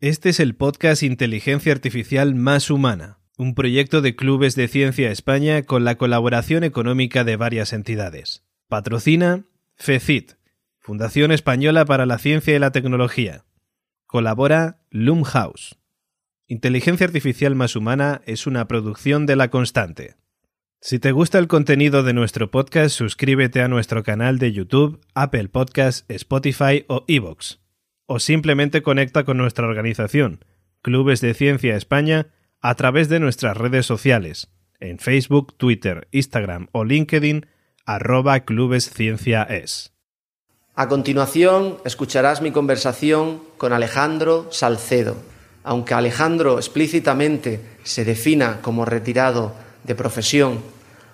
Este es el podcast Inteligencia Artificial Más Humana, un proyecto de Clubes de Ciencia España con la colaboración económica de varias entidades. Patrocina FECIT, Fundación Española para la Ciencia y la Tecnología. Colabora Loomhouse. Inteligencia Artificial Más Humana es una producción de La Constante. Si te gusta el contenido de nuestro podcast, suscríbete a nuestro canal de YouTube, Apple Podcasts, Spotify o Evox o simplemente conecta con nuestra organización, Clubes de Ciencia España, a través de nuestras redes sociales, en Facebook, Twitter, Instagram o LinkedIn, arroba. A continuación, escucharás mi conversación con Alejandro Salcedo. Aunque Alejandro explícitamente se defina como retirado de profesión,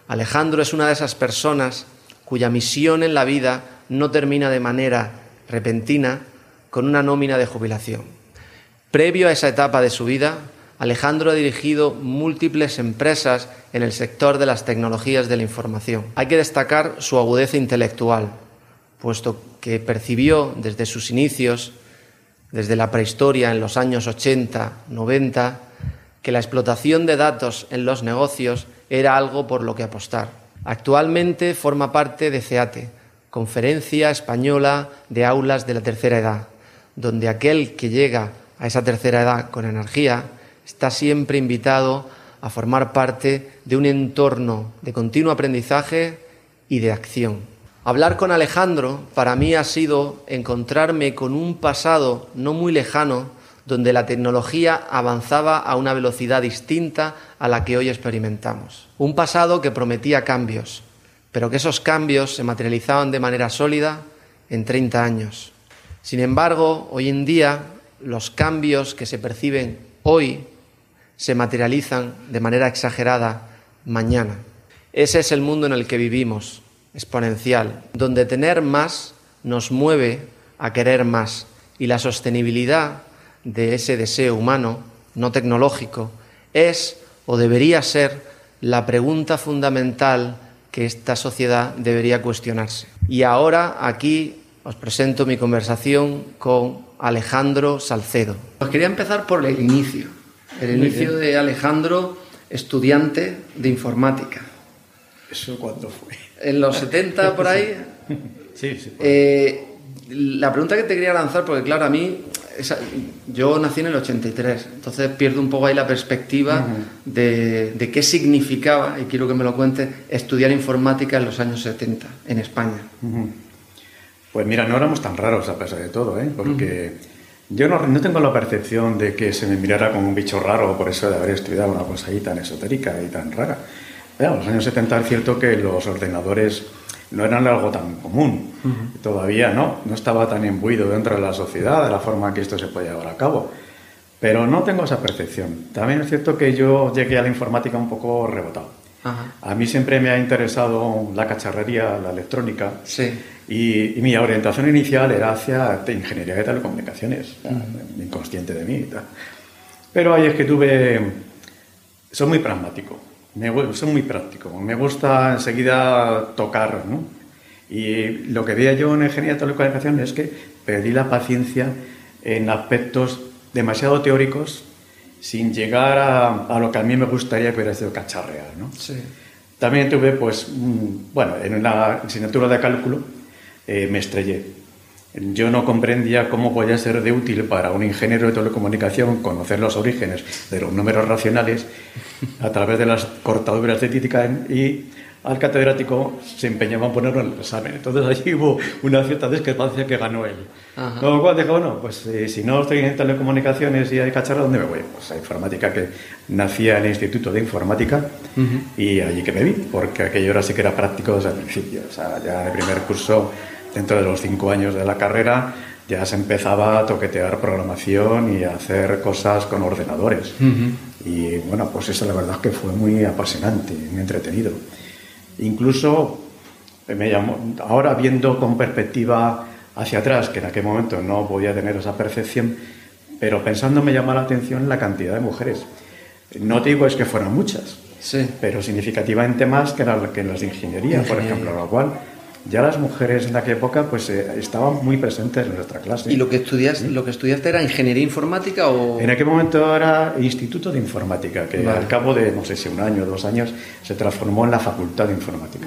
Alejandro es una de esas personas cuya misión en la vida no termina de manera repentina, con una nómina de jubilación. Previo a esa etapa de su vida, Alejandro ha dirigido múltiples empresas en el sector de las tecnologías de la información. Hay que destacar su agudeza intelectual, puesto que percibió desde sus inicios, desde la prehistoria en los años 80, 90, que la explotación de datos en los negocios era algo por lo que apostar. Actualmente forma parte de CEATE, Conferencia Española de Aulas de la Tercera Edad, donde aquel que llega a esa tercera edad con energía está siempre invitado a formar parte de un entorno de continuo aprendizaje y de acción. Hablar con Alejandro para mí ha sido encontrarme con un pasado no muy lejano donde la tecnología avanzaba a una velocidad distinta a la que hoy experimentamos. Un pasado que prometía cambios, pero que esos cambios se materializaban de manera sólida en 30 años. Sin embargo, hoy en día los cambios que se perciben hoy se materializan de manera exagerada mañana. Ese es el mundo en el que vivimos, exponencial, donde tener más nos mueve a querer más y la sostenibilidad de ese deseo humano, no tecnológico, es o debería ser la pregunta fundamental que esta sociedad debería cuestionarse. Y ahora aquí os presento mi conversación con Alejandro Salcedo. Os quería empezar por el inicio, el inicio de Alejandro, estudiante de informática. ¿Eso cuándo fue? En los 70 por ahí. sí, sí. Eh, la pregunta que te quería lanzar, porque claro, a mí, yo nací en el 83, entonces pierdo un poco ahí la perspectiva de, qué significaba, y quiero que me lo cuentes, estudiar informática en los años 70 en España. Pues mira, no éramos tan raros a pesar de todo, ¿eh? porque yo no, no, tengo la percepción de que se me mirara como un bicho raro por eso de haber estudiado una cosa ahí tan esotérica y tan rara. en los años 70 es cierto que los ordenadores no eran algo tan común, todavía no, no estaba tan imbuido dentro de la sociedad de la forma en que esto se puede llevar a cabo. Pero no tengo esa percepción. También es cierto que yo llegué a la informática un poco rebotado. A mí siempre me ha interesado la cacharrería, la electrónica. Sí. Y, mi orientación inicial era hacia ingeniería de telecomunicaciones, inconsciente de mí. Pero ahí es que tuve. Soy muy pragmático, me, soy muy práctico. Me gusta enseguida tocar, ¿no? Y lo que veía yo en ingeniería de telecomunicaciones es que perdí la paciencia en aspectos demasiado teóricos sin llegar a, lo que a mí me gustaría que hubiera sido cacharrear. ¿no? Sí. También tuve, pues, bueno, en una asignatura de cálculo eh, me estrellé. Yo no comprendía cómo podía ser de útil para un ingeniero de telecomunicación conocer los orígenes de los números racionales a través de las cortaduras de Titicaen y al catedrático se empeñaba en ponerlo en el examen. Entonces allí hubo una cierta discrepancia que ganó él. Con lo cual dije, bueno, pues eh, si no estoy en telecomunicaciones y hay cacharra, ¿dónde me voy? Pues a informática, que nacía en el Instituto de Informática y allí que me vi, porque aquello era sí que era práctico desde el principio. O sea, ya en el primer curso, dentro de los cinco años de la carrera, ya se empezaba a toquetear programación y a hacer cosas con ordenadores. Y bueno, pues eso la verdad es que fue muy apasionante, muy entretenido. Incluso me llamó, ahora viendo con perspectiva hacia atrás, que en aquel momento no podía tener esa percepción, pero pensando me llama la atención la cantidad de mujeres. No te digo es que fueran muchas, sí. pero significativamente más que, que en las de ingeniería, por ejemplo, lo cual ya las mujeres en aquella época pues eh, estaban muy presentes en nuestra clase. ¿Y lo que, estudias, lo que estudiaste era ingeniería informática o...? En aquel momento era Instituto de Informática, que al cabo de, no sé si un año o dos años, se transformó en la Facultad de Informática.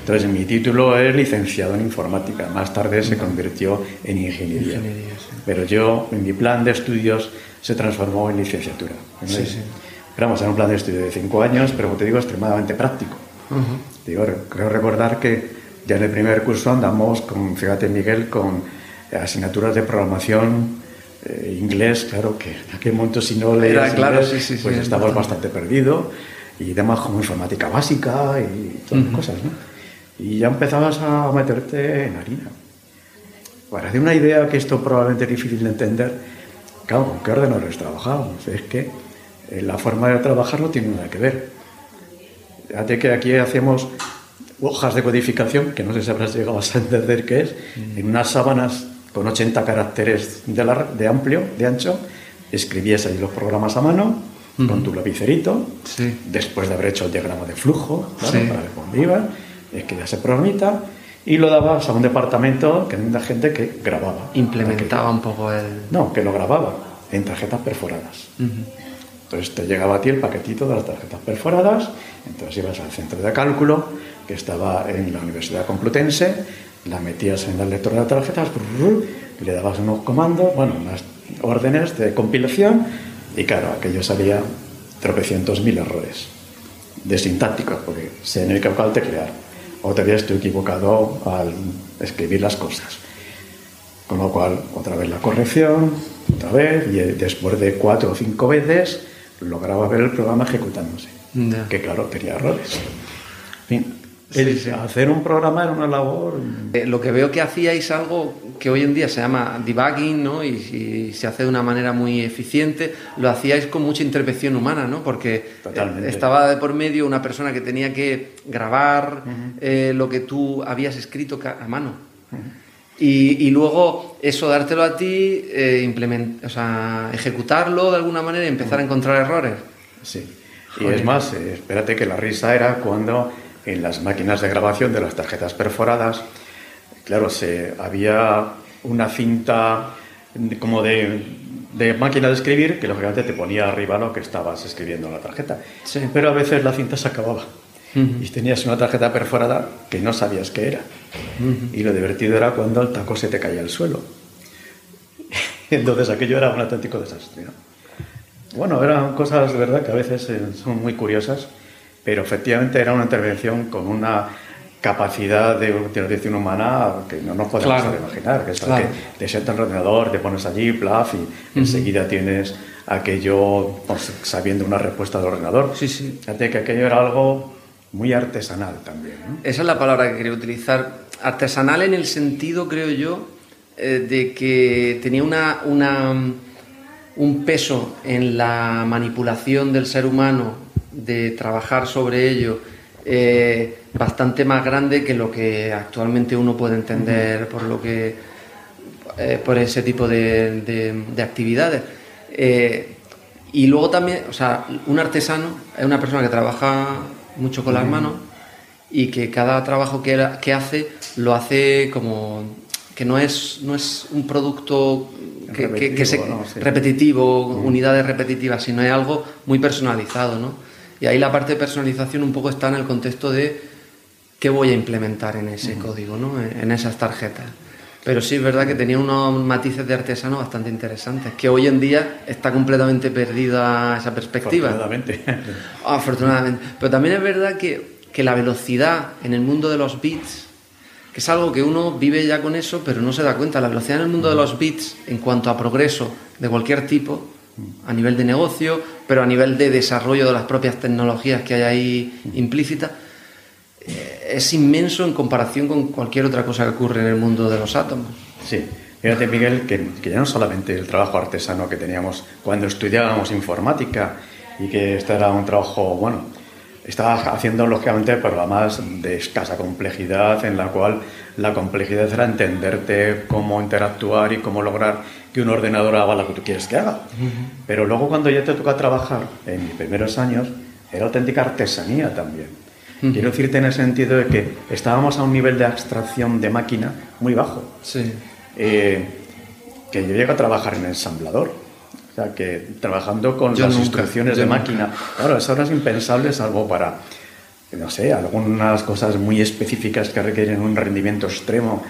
Entonces mi título es licenciado en Informática, más tarde se convirtió en Ingeniería. Pero yo, en mi plan de estudios, se transformó en licenciatura. Sí, sí. Pero vamos, era un plan de estudio de cinco años, pero como te digo, extremadamente práctico. Digo, creo recordar que ya en el primer curso andamos con, fíjate Miguel, con asignaturas de programación, eh, inglés, claro que en aquel momento si no leías claro, inglés, sí, sí, pues estabas bastante perdido, y demás como informática básica y todas las cosas, ¿no? Y ya empezabas a meterte en harina. Para de una idea que esto probablemente es difícil de entender, claro, ¿con qué ordenadores trabajamos? Es que eh, la forma de trabajar no tiene nada que ver. Fíjate que aquí hacemos hojas de codificación, que no sé si habrás llegado a entender qué es, en unas sábanas con 80 caracteres de, amplio, de ancho, escribías ahí los programas a mano, con tu lapicerito, después de haber hecho el diagrama de flujo, para ver dónde iba, escribías el programita y lo dabas a un departamento que había gente que grababa. Implementaba un poco el... No, que lo grababa en tarjetas perforadas. Entonces te llegaba a ti el paquetito de las tarjetas perforadas, entonces ibas al centro de cálculo, que estaba en la Universidad Complutense, la metías en el lector de tarjetas, le dabas unos comandos, bueno, unas órdenes de compilación, y claro, aquello salía tropecientos mil errores de sintácticos, porque se han equivocado al teclear, o te habías equivocado al escribir las cosas. Con lo cual, otra vez la corrección, otra vez, y después de cuatro o cinco veces, lograba ver el programa ejecutándose. Que claro, tenía errores. Hacer un programa era una labor. Eh, lo que veo que hacíais algo que hoy en día se llama debugging, ¿no? Y, se hace de una manera muy eficiente, lo hacíais con mucha intervención humana, ¿no? Porque eh, estaba de por medio una persona que tenía que grabar eh, lo que tú habías escrito a mano. Y, luego eso dártelo a ti, eh, o sea, ejecutarlo de alguna manera y empezar a encontrar errores. Sí. Y es más, eh, espérate que la risa era cuando en las máquinas de grabación de las tarjetas perforadas, claro, se, había una cinta como de, de, máquina de escribir que lógicamente te ponía arriba lo que estabas escribiendo en la tarjeta. Sí. Pero a veces la cinta se acababa y tenías una tarjeta perforada que no sabías qué era. Y lo divertido era cuando el taco se te caía al suelo. Entonces aquello era un auténtico desastre. Bueno, eran cosas de verdad que a veces eh, son muy curiosas, pero efectivamente era una intervención con una capacidad de utilización humana que no nos podemos imaginar. Que es que te sientas en el ordenador, te pones allí, plaf, y enseguida tienes aquello pues, sabiendo una respuesta del ordenador. Sí, sí. Fíjate que aquello era algo muy artesanal también. Esa es la palabra que quería utilizar. Artesanal en el sentido, creo yo, eh, de que tenía una, una, un peso en la manipulación del ser humano, de trabajar sobre ello, eh, bastante más grande que lo que actualmente uno puede entender por lo que eh, por ese tipo de, de actividades. y luego también, o sea, un artesano es una persona que trabaja mucho con las manos y que cada trabajo que, que hace lo hace como que no es, no es un producto que, repetitivo, repetitivo unidades repetitivas, sino es algo muy personalizado. ¿no? Y ahí la parte de personalización un poco está en el contexto de qué voy a implementar en ese código, ¿no? en esas tarjetas. Pero sí es verdad que tenía unos matices de artesano bastante interesantes, que hoy en día está completamente perdida esa perspectiva. Afortunadamente. Afortunadamente. Pero también es verdad que, que la velocidad en el mundo de los bits, que es algo que uno vive ya con eso, pero no se da cuenta, la velocidad en el mundo de los bits en cuanto a progreso de cualquier tipo, a nivel de negocio, pero a nivel de desarrollo de las propias tecnologías que hay ahí implícitas, eh, es inmenso en comparación con cualquier otra cosa que ocurre en el mundo de los átomos. Sí, fíjate Miguel, que, ya no solamente el trabajo artesano que teníamos cuando estudiábamos informática y que este era un trabajo, bueno, estaba haciendo lógicamente programas de escasa complejidad en la cual la complejidad era entenderte cómo interactuar y cómo lograr que un ordenador haga lo que tú quieres que haga. Pero luego cuando ya te toca trabajar en mis primeros años, era auténtica artesanía también Quiero decirte en el sentido de que estábamos a un nivel de abstracción de máquina muy bajo. Sí. Eh, que yo llego a trabajar en ensamblador. O sea, que trabajando con las instrucciones de máquina. Claro, eso ahora es impensable, salvo para, no sé, algunas cosas muy específicas que requieren un rendimiento extremo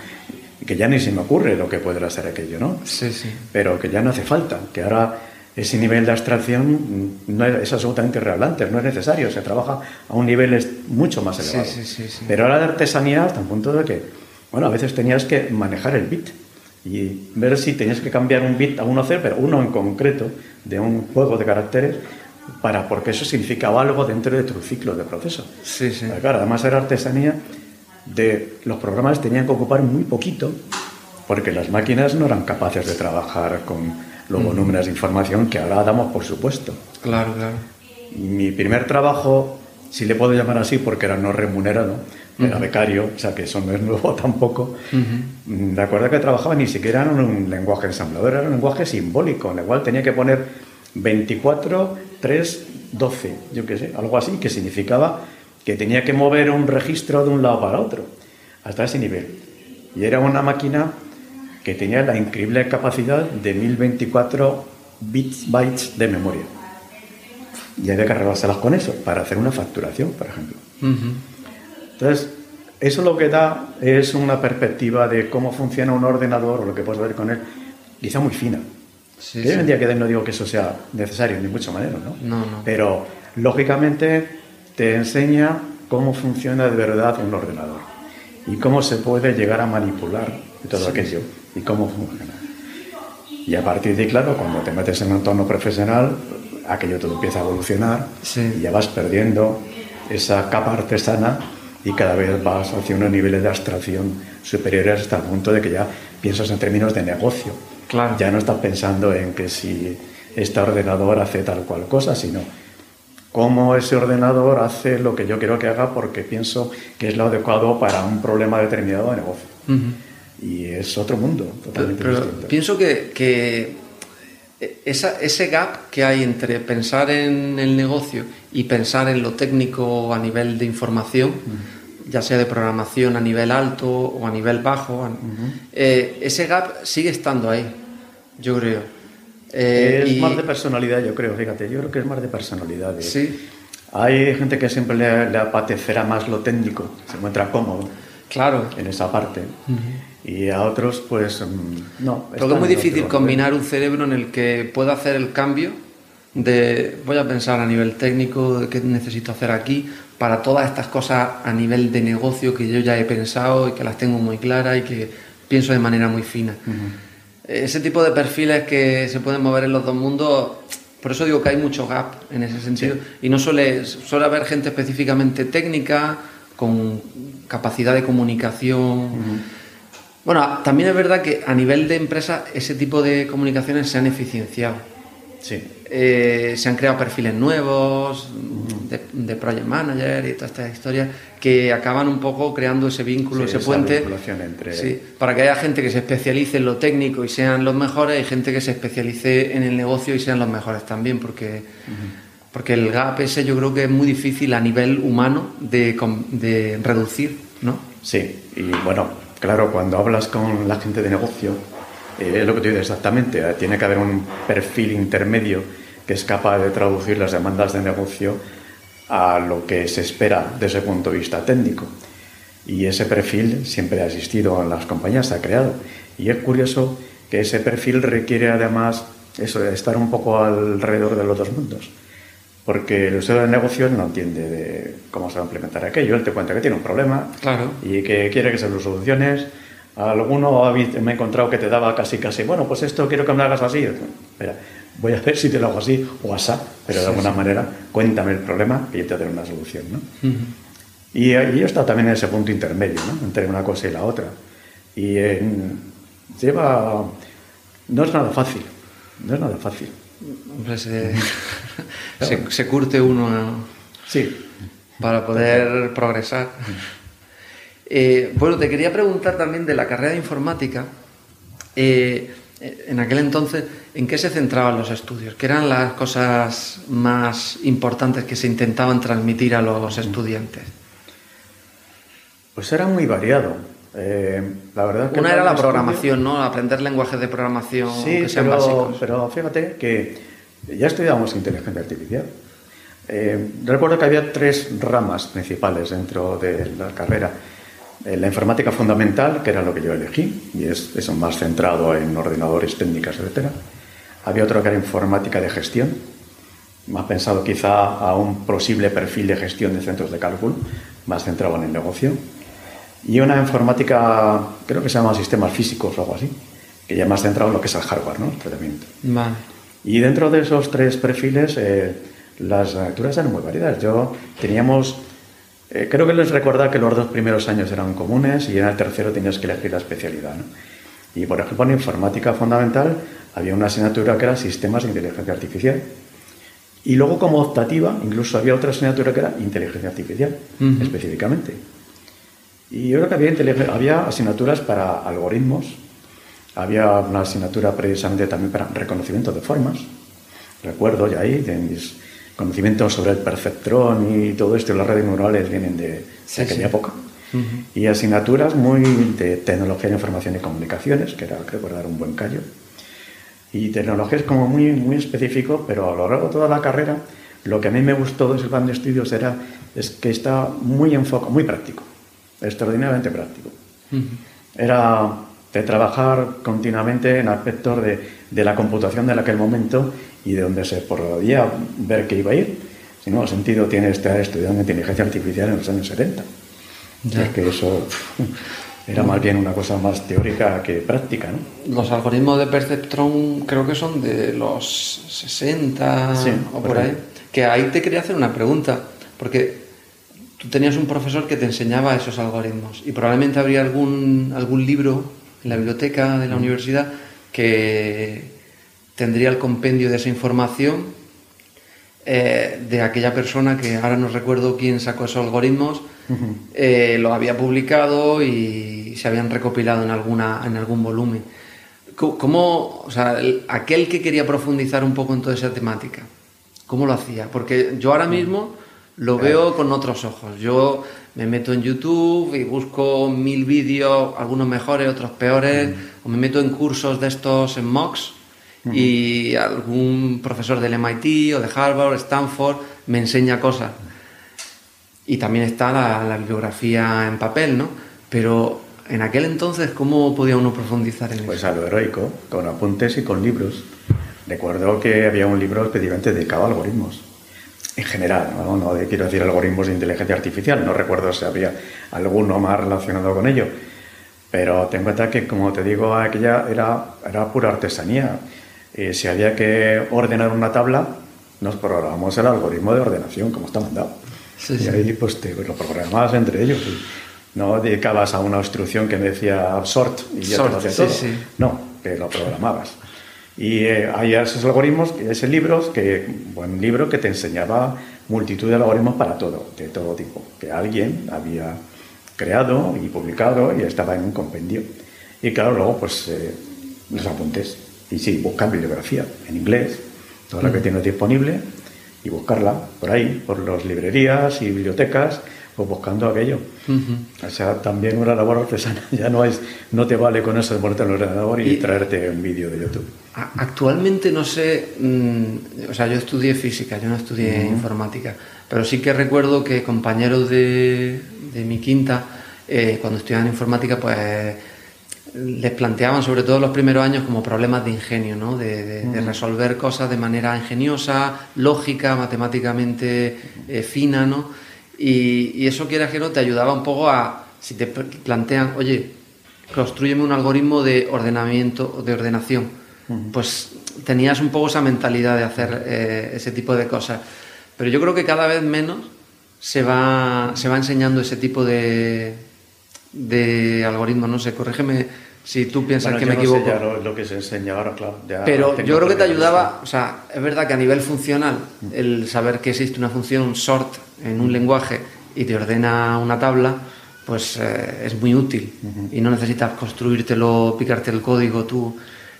que ya ni se me ocurre lo que podrá ser aquello, ¿no? Sí, sí. Pero que ya no hace falta, que ahora ese nivel de abstracción no es, absolutamente irrelevante, no es necesario, se trabaja a un nivel mucho más elevado. Sí, sí, sí, Pero ahora de artesanía hasta un punto de que, bueno, a veces tenías que manejar el bit y ver si tenías que cambiar un bit a uno C, pero uno en concreto de un juego de caracteres para porque eso significaba algo dentro de tu ciclo de proceso. Sí, sí. claro, además era artesanía de los programas tenían que ocupar muy poquito porque las máquinas no eran capaces de trabajar con los volúmenes de información que ahora damos por supuesto. Claro, claro. Mi primer trabajo, si le puedo llamar así porque era no remunerado, era becario, o sea que eso no es nuevo tampoco. De acuerdo que trabajaba ni siquiera en un lenguaje ensamblador, era un lenguaje simbólico, en el cual tenía que poner 24, 3, 12, yo qué sé, algo así, que significaba que tenía que mover un registro de un lado para otro, hasta ese nivel. Y era una máquina que tenía la increíble capacidad de 1024 bits, bytes de memoria. Y había que arreglárselas con eso, para hacer una facturación, por ejemplo. Entonces, eso lo que da es una perspectiva de cómo funciona un ordenador o lo que puedes ver con él, quizá muy fina. Sí, hoy en día que no digo que eso sea necesario, ni mucho menos, ¿no? No, no. Pero, lógicamente, te enseña cómo funciona de verdad un ordenador y cómo se puede llegar a manipular todo aquello y cómo funciona. Y a partir de ahí, claro, cuando te metes en un entorno profesional, aquello todo empieza a evolucionar y ya vas perdiendo esa capa artesana y cada vez vas hacia unos niveles de abstracción superiores hasta el punto de que ya piensas en términos de negocio. Claro. Ya no estás pensando en que si este ordenador hace tal cual cosa, sino cómo ese ordenador hace lo que yo quiero que haga porque pienso que es lo adecuado para un problema determinado de negocio. Y es otro mundo totalmente pero, distinto. Pienso que, que esa, ese gap que hay entre pensar en el negocio y pensar en lo técnico a nivel de información, ya sea de programación a nivel alto o a nivel bajo, eh, ese gap sigue estando ahí, yo creo. Eh, es más de personalidad, yo creo, fíjate, yo creo que es más de personalidad. Sí. Hay gente que siempre le, apatecerá más lo técnico, se encuentra cómodo. Claro. En esa parte. Y a otros, pues, mm, no. Pero es muy difícil combinar un cerebro en el que pueda hacer el cambio de, voy a pensar a nivel técnico, de qué necesito hacer aquí, para todas estas cosas a nivel de negocio que yo ya he pensado y que las tengo muy claras y que pienso de manera muy fina ese tipo de perfiles que se pueden mover en los dos mundos, por eso digo que hay mucho gap en ese sentido. Y no suele, suele haber gente específicamente técnica, con capacidad de comunicación. Bueno, también es verdad que a nivel de empresa ese tipo de comunicaciones se han eficienciado. Sí. Eh, se han creado perfiles nuevos de, project manager y todas estas historias que acaban un poco creando ese vínculo, ese puente. Entre... Sí, para que haya gente que se especialice en lo técnico y sean los mejores y gente que se especialice en el negocio y sean los mejores también, porque, porque el gap ese yo creo que es muy difícil a nivel humano de, de reducir, ¿no? Sí, y bueno, claro, cuando hablas con la gente de negocio, eh, es lo que te digo exactamente, eh, tiene que haber un perfil intermedio que es capaz de traducir las demandas de negocio a lo que se espera desde ese punto de vista técnico. Y ese perfil siempre ha existido en las compañías, se ha creado. Y es curioso que ese perfil requiere además eso, estar un poco alrededor de los dos mundos. Porque el usuario de negocio no entiende de cómo se va a implementar aquello. Él te cuenta que tiene un problema claro. y que quiere que se lo soluciones Alguno me he encontrado que te daba casi, casi, bueno, pues esto quiero que me hagas así. Espera, voy a ver si te lo hago así o asá, pero de alguna manera cuéntame el problema y yo te daré una solución. ¿no? y, y, yo está también en ese punto intermedio, ¿no? entre una cosa y la otra. Y lleva. No es nada fácil, no es nada fácil. se, se, curte uno sí. para poder progresar. Eh, bueno, te quería preguntar también de la carrera de informática. Eh, en aquel entonces, ¿en qué se centraban los estudios? ¿Qué eran las cosas más importantes que se intentaban transmitir a los estudiantes? Pues era muy variado. Eh, la verdad Una era la programación, ¿no? Aprender lenguajes de programación sí, que sean pero, básicos. pero fíjate que ya estudiábamos inteligencia artificial. Eh, recuerdo que había tres ramas principales dentro de la carrera. Eh, la informática fundamental, que era lo que yo elegí, y es eso más centrado en ordenadores, técnicas, etc. Había otro que era informática de gestión, más pensado quizá a un posible perfil de gestión de centros de cálculo, más centrado en el negocio. Y una informática, creo que se llama sistemas físicos o algo así, que ya más centrado en lo que es el hardware, ¿no? El tratamiento. Vale. Y dentro de esos tres perfiles, eh, las lecturas eran muy variadas. Yo teníamos, eh, creo que les recordaba que los dos primeros años eran comunes y en el tercero tenías que elegir la especialidad. ¿no? Y por ejemplo, en informática fundamental había una asignatura que era sistemas de inteligencia artificial. Y luego como optativa, incluso había otra asignatura que era inteligencia artificial, Ujú. específicamente. Y yo creo que había, había asignaturas para algoritmos, había una asignatura precisamente también para reconocimiento de formas. Recuerdo ya ahí de mis conocimientos sobre el perceptrón y todo esto, y las redes neurales vienen de, Sí, de aquella sí. época. Y asignaturas muy de tecnología de información y comunicaciones, que era, creo que era un buen callo. Y tecnologías como muy, muy específico, pero a lo largo de toda la carrera, lo que a mí me gustó de ese plan de estudios era es que está muy enfocado, muy práctico, extraordinariamente práctico. Era de trabajar continuamente en aspectos de, de la computación de aquel momento y de donde se podía ver que iba a ir. Si no, sentido tiene estar estudiando inteligencia artificial en los años 70. Ya. Es que eso era más bien una cosa más teórica que práctica, ¿no? Los algoritmos de Perceptron creo que son de los 60 Sí, o por por ahí. ahí. Que ahí te quería hacer una pregunta, porque tú tenías un profesor que te enseñaba esos algoritmos y probablemente habría algún, algún libro en la biblioteca de la universidad que tendría el compendio de esa información eh, de aquella persona que ahora no recuerdo quién sacó esos algoritmos, eh, lo había publicado y se habían recopilado en, alguna, en algún volumen. ¿Cómo, o sea, el- aquel que quería profundizar un poco en toda esa temática, cómo lo hacía? Porque yo ahora mismo lo veo con otros ojos. Yo me meto en YouTube y busco mil vídeos, algunos mejores, otros peores, o me meto en cursos de estos en MOOCs y algún profesor del MIT o de Harvard, Stanford, me enseña cosas. Y también está la, la bibliografía en papel, ¿no? Pero en aquel entonces, ¿cómo podía uno profundizar en Pues eso? a lo heroico, con apuntes y con libros. Recuerdo que había un libro específicamente dedicado a algoritmos. En general, no, no de- quiero decir algoritmos de inteligencia artificial, no recuerdo si había alguno más relacionado con ello. Pero ten en cuenta que, como te digo, aquella era, era pura artesanía. Eh, si había que ordenar una tabla, nos programamos el algoritmo de ordenación, como está mandado. Sí, y sí. ahí pues te lo programabas entre ellos. y no dedicabas a una instrucción que me decía sort y ya te Sort, lo hacía todo. sí. No, que lo programabas. Y eh, hay esos algoritmos, ese libro, que, buen libro que te enseñaba multitud de algoritmos para todo, de todo tipo, que alguien había creado y publicado y estaba en un compendio. Y claro, luego pues eh, los apuntes. Y sí, buscar bibliografía en inglés, toda la que tienes disponible, y buscarla por ahí, por las librerías y bibliotecas, pues buscando aquello. O sea, también una labor artesana. Ya no es, no te vale con eso de ponerte en el ordenador y, Y- traerte un vídeo de YouTube. Actualmente no sé, mm, o sea, yo estudié física, yo no estudié informática, pero sí que recuerdo que compañeros de, de mi quinta, eh, cuando estudiaban informática, pues les planteaban, sobre todo los primeros años, como problemas de ingenio, ¿no? de, de- de resolver cosas de manera ingeniosa, lógica, matemáticamente eh, fina, ¿no? Y, y eso, quieras que no, te ayudaba un poco a, si te plantean, oye, construyeme un algoritmo de ordenamiento, de ordenación, pues tenías un poco esa mentalidad de hacer eh, ese tipo de cosas. Pero yo creo que cada vez menos se va, se va enseñando ese tipo de, de algoritmos. No sé, corrígeme si tú piensas Bueno, que yo me no sé equivoco. ya lo, lo que se enseña ahora, claro. ya Pero yo creo que te ayudaba, o sea, es verdad que a nivel funcional, el saber que existe una función, un sort, en un lenguaje y te ordena una tabla, pues eh, es muy útil y no necesitas construírtelo, picarte el código tú.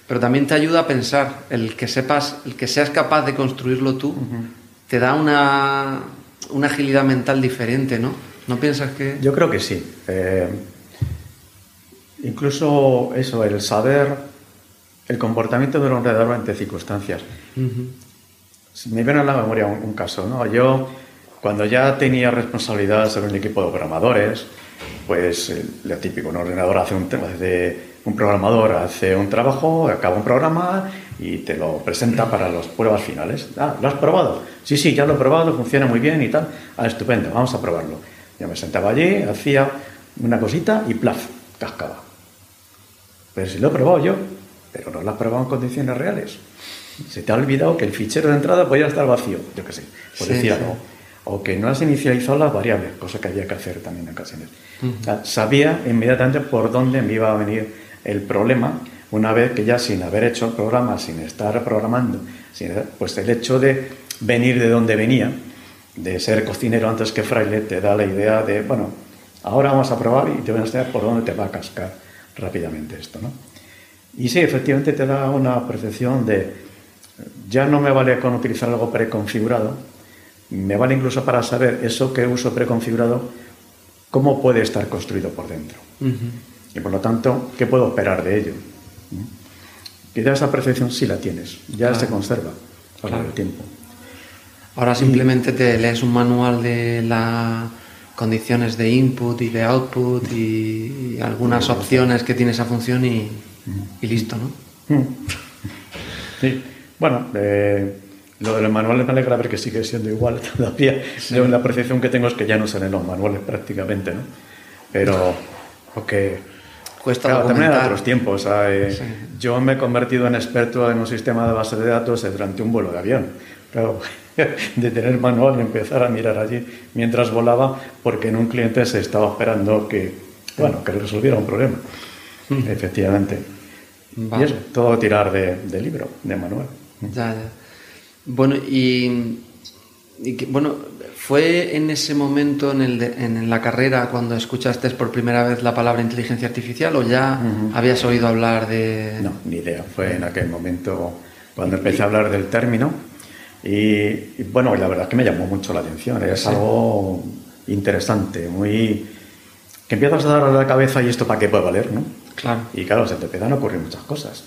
Pero también te ayuda a pensar, el que sepas, el que seas capaz de construirlo tú, te da una, una agilidad mental diferente, ¿no? ¿No piensas que...? Yo creo que sí. Eh, incluso eso, el saber el comportamiento de un ordenador ante circunstancias. Me viene a la memoria un, caso, ¿no? Yo, cuando ya tenía responsabilidad sobre un equipo de programadores, pues lo típico, un ordenador hace un, un programador hace un trabajo, acaba un programa y te lo presenta para las pruebas finales. Ah, ¿lo has probado? Sí, sí, ya lo he probado, funciona muy bien y tal. Ah, estupendo, vamos a probarlo. Yo me sentaba allí, hacía una cosita y plaf, cascaba. Pero si lo he probado yo, pero no lo has probado en condiciones reales. Se te ha olvidado que el fichero de entrada podía estar vacío, yo qué sé, por decir algo. O que no has inicializado las variables, cosa que había que hacer también en ocasiones. sabía inmediatamente por dónde me iba a venir el problema una vez que ya sin haber hecho el programa, sin estar programando, pues el hecho de venir de donde venía, de ser cocinero antes que fraile, te da la idea de, bueno, ahora vamos a probar y te voy a enseñar por dónde te va a cascar rápidamente esto, ¿no? Y sí, efectivamente te da una percepción de, ya no me vale con utilizar algo preconfigurado, me vale incluso para saber eso que uso preconfigurado, cómo puede estar construido por dentro. Y por lo tanto, ¿qué puedo esperar de ello? Quizás esa percepción sí la tienes, ya se conserva a lo tiempo. Ahora simplemente te lees un manual de las condiciones de input y de output y, algunas opciones que tiene esa función y, listo, ¿no? Sí. Bueno, eh, lo de los manuales me alegra ver que sigue siendo igual todavía. La percepción que tengo es que ya no salen los manuales prácticamente, ¿no? Pero, porque Cuesta claro, también otros tiempos. Yo me he convertido en experto en un sistema de base de datos durante un vuelo de avión. Claro, de tener manual y empezar a mirar allí mientras volaba, porque en un cliente se estaba esperando que, bueno, que resolviera un problema. Efectivamente. Y es todo tirar de, libro, de manual. Ya, ya. Bueno, y, y bueno, ¿Fue en ese momento en, el en, la carrera cuando escuchaste por primera vez la palabra inteligencia artificial o ya habías oído hablar de...? No, ni idea. Fue en aquel momento cuando empecé a hablar del término y, bueno, la verdad es que me llamó mucho la atención. Es algo interesante, muy... que empiezas a dar a la cabeza y esto para qué puede valer, ¿no? Claro. Y claro, se te empiezan a ocurrir muchas cosas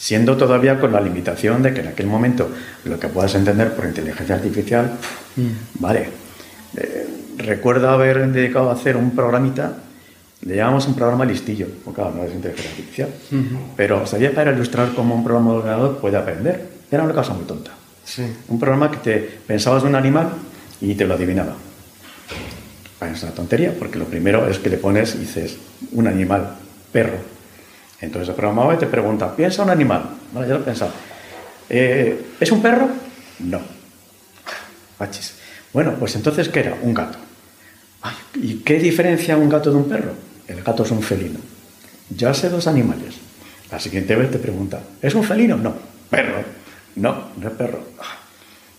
siendo todavía con la limitación de que en aquel momento lo que puedas entender por inteligencia artificial, mm. vale. Eh, recuerdo haber dedicado a hacer un programita, le llamamos un programa listillo, porque claro, no es inteligencia artificial, pero sabía para ilustrar cómo un programa de ordenador puede aprender. Era una cosa muy tonta. Un programa que te pensabas de un animal y te lo adivinaba. Es una tontería, porque lo primero es que le pones y dices un animal, perro, entonces el programador te pregunta, piensa un animal. Vale, ya lo he pensado. Eh, ¿Es un perro? No. Pachis. Bueno, pues entonces, ¿qué era? Un gato. ¿Y qué diferencia un gato de un perro? El gato es un felino. Ya sé dos animales. La siguiente vez te pregunta, ¿es un felino? No. ¿Perro? No, no es perro.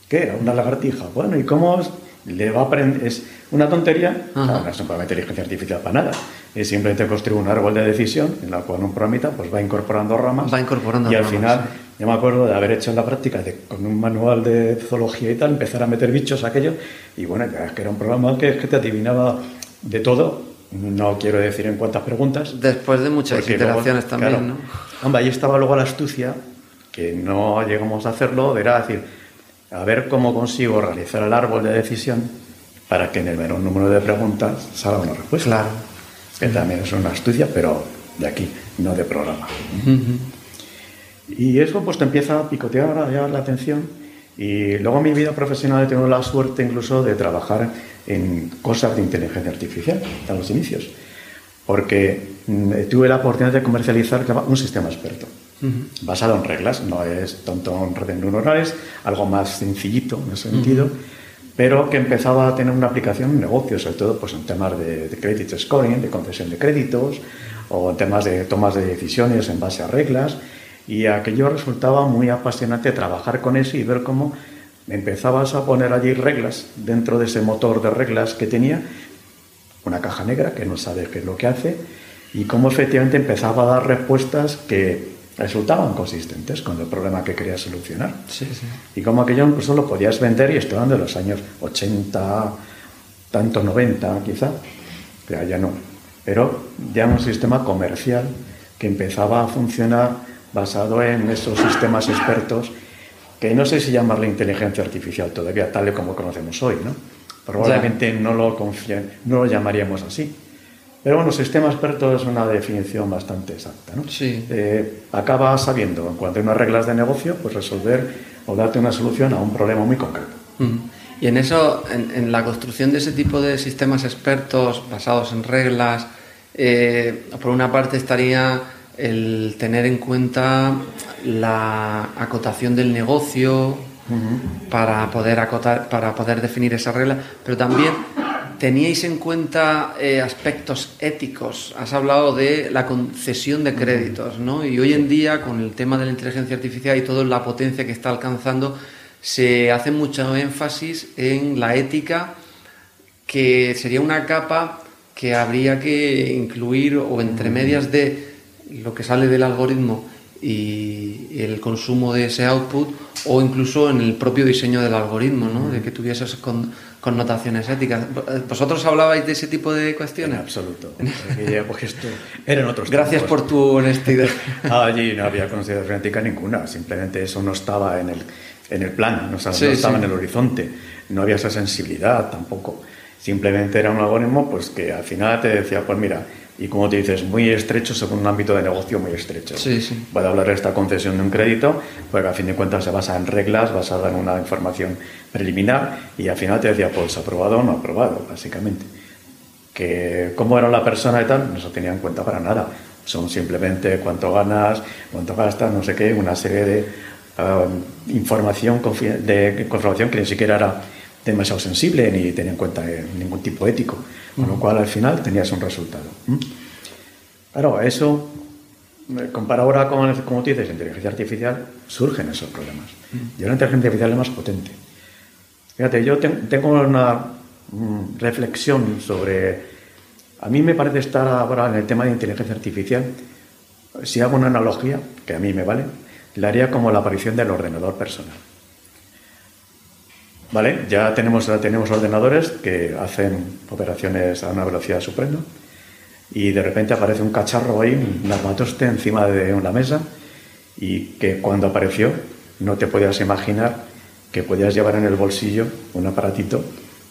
¿Qué era? Una lagartija. Bueno, ¿y cómo le va a aprender? ¿Es una tontería? No, no es un inteligencia artificial para nada y simplemente construir un árbol de decisión en la cual un programita pues va incorporando ramas. Va incorporando Y al final, yo me acuerdo de haber hecho en la práctica de, con un manual de zoología y tal, empezar a meter bichos aquello. Y bueno, es que era un programa que, que te adivinaba de todo. No quiero decir en cuántas preguntas. Después de muchas iteraciones también, ¿no? Hombre, ahí estaba luego la astucia, que no llegamos a hacerlo, era decir, a ver cómo consigo realizar el árbol de decisión para que en el menor número de preguntas salga una respuesta. Claro que también es una astucia, pero de aquí, no de programa. Y eso pues te empieza a picotear, a llamar la atención. Y luego en mi vida profesional he tenido la suerte incluso de trabajar en cosas de inteligencia artificial, a los inicios, porque mm, tuve la oportunidad de comercializar un sistema experto, basado en reglas, no es tanto en redes neuronales, algo más sencillito en ese sentido pero que empezaba a tener una aplicación en negocios, sobre todo pues, en temas de, de credit scoring, de concesión de créditos, o en temas de tomas de decisiones en base a reglas, y aquello resultaba muy apasionante trabajar con eso y ver cómo empezabas a poner allí reglas dentro de ese motor de reglas que tenía, una caja negra que no sabe qué es lo que hace, y cómo efectivamente empezaba a dar respuestas que resultaban consistentes con el problema que querías solucionar. Sí, sí. Y como aquello incluso lo podías vender, y esto de los años 80, tanto 90 quizá, que ya no, pero ya un sistema comercial que empezaba a funcionar basado en esos sistemas expertos que no sé si llamarle inteligencia artificial todavía, tal y como conocemos hoy, ¿no? Probablemente no lo, no lo llamaríamos así. Pero bueno, sistema experto es una definición bastante exacta. ¿no? Sí. Eh, acaba sabiendo, en cuanto a unas reglas de negocio, pues resolver o darte una solución a un problema muy concreto. Y en eso, en, la construcción de ese tipo de sistemas expertos basados en reglas, eh, por una parte estaría el tener en cuenta la acotación del negocio para poder acotar, para poder definir esa regla, pero también teníais en cuenta eh, aspectos éticos. Has hablado de la concesión de créditos, ¿no? Y hoy en día, con el tema de la inteligencia artificial y toda la potencia que está alcanzando, se hace mucho énfasis en la ética, que sería una capa que habría que incluir o entre medias de lo que sale del algoritmo y el consumo de ese output o incluso en el propio diseño del algoritmo, ¿no? de que tuviese con, connotaciones éticas. ¿Vosotros hablabais de ese tipo de cuestiones? En absoluto. Pues eran otros Gracias por tu honestidad. Allí no había consideración ética ninguna, simplemente eso no estaba en el, en el plan, no, estaba en el horizonte, no había esa sensibilidad tampoco. Simplemente era un algoritmo pues, que al final te decía, pues mira, y como te dices, muy estrecho según un ámbito de negocio muy estrecho. Sí, sí. Puede hablar de esta concesión de un crédito, porque a fin de cuentas se basa en reglas, basada en una información preliminar, y al final te decía, pues aprobado o no aprobado, básicamente. Que cómo era la persona y tal, no se tenía en cuenta para nada. Son simplemente cuánto ganas, cuánto gastas, no sé qué, una serie de um, información, de información que ni siquiera era demasiado sensible ni tenía en cuenta ningún tipo ético. Con lo cual al final tenías un resultado. Claro, eso, eh, compara ahora con, como tú dices, la inteligencia artificial, surgen esos problemas. Y la inteligencia artificial es más potente. Fíjate, yo tengo una mm, reflexión sobre... A mí me parece estar ahora en el tema de inteligencia artificial, si hago una analogía, que a mí me vale, la haría como la aparición del ordenador personal. ¿Vale? Ya tenemos, tenemos ordenadores que hacen operaciones a una velocidad suprema y de repente aparece un cacharro ahí, un armatoste encima de una mesa y que cuando apareció no te podías imaginar que podías llevar en el bolsillo un aparatito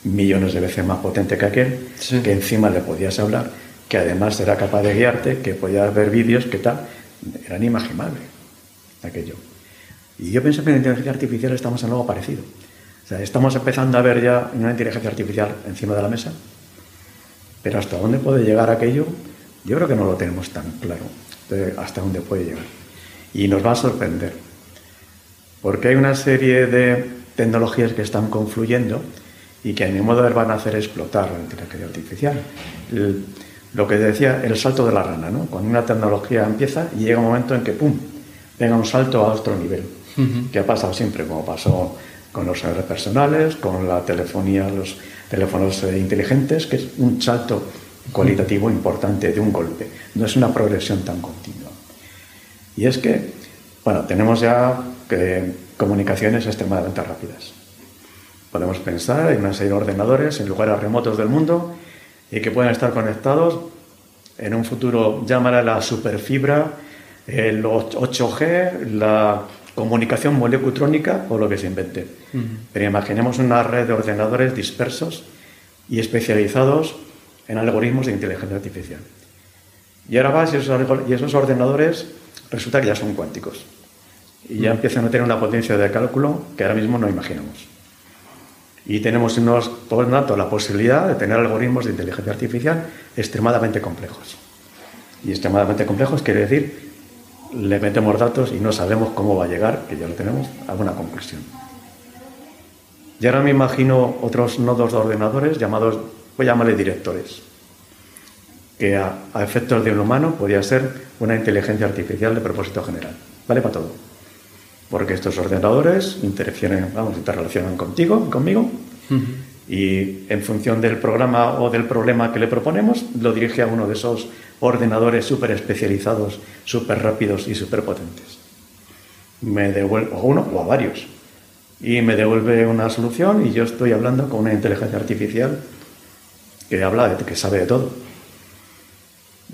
millones de veces más potente que aquel, que encima le podías hablar, que además era capaz de guiarte, que podías ver vídeos, que tal, era inimaginable aquello. Y yo pienso que en la inteligencia artificial estamos en algo parecido estamos empezando a ver ya una inteligencia artificial encima de la mesa, pero hasta dónde puede llegar aquello, yo creo que no lo tenemos tan claro, hasta dónde puede llegar. Y nos va a sorprender, porque hay una serie de tecnologías que están confluyendo y que a mi modo de ver van a hacer explotar la inteligencia artificial. lo que decía, el salto de la rana, ¿no? Cuando una tecnología empieza y llega un momento en que, ¡pum!, venga un salto a otro nivel, que ha pasado siempre, como pasó con los personales, con la telefonía, los teléfonos eh, inteligentes, que es un salto cualitativo importante de un golpe. No es una progresión tan continua. Y es que, bueno, tenemos ya comunicaciones extremadamente rápidas. Podemos pensar en una serie de ordenadores en lugares remotos del mundo y que pueden estar conectados en un futuro, llamará la superfibra, el 8G, la comunicación molecutrónica o lo que se invente. Pero imaginemos una red de ordenadores dispersos y especializados en algoritmos de inteligencia artificial. Y ahora vas y esos, ordenadores resulta que ya son cuánticos. Y ya empiezan a tener una potencia de cálculo que ahora mismo no imaginamos. Y tenemos, unos, por tanto, la posibilidad de tener algoritmos de inteligencia artificial extremadamente complejos. Y extremadamente complejos quiere decir le metemos datos y no sabemos cómo va a llegar, que ya lo tenemos, a una conclusión. Y ahora me imagino otros nodos de ordenadores llamados, voy a llamarle directores, que a, efectos de un humano podría ser una inteligencia artificial de propósito general. Vale para todo. Porque estos ordenadores interfieren, vamos, interrelacionan contigo, conmigo, y en función del programa o del problema que le proponemos, lo dirige a uno de esos ordenadores súper especializados, súper rápidos y súper potentes. Me devuelve, o uno o a varios. Y me devuelve una solución y yo estoy hablando con una inteligencia artificial que habla de que sabe de todo.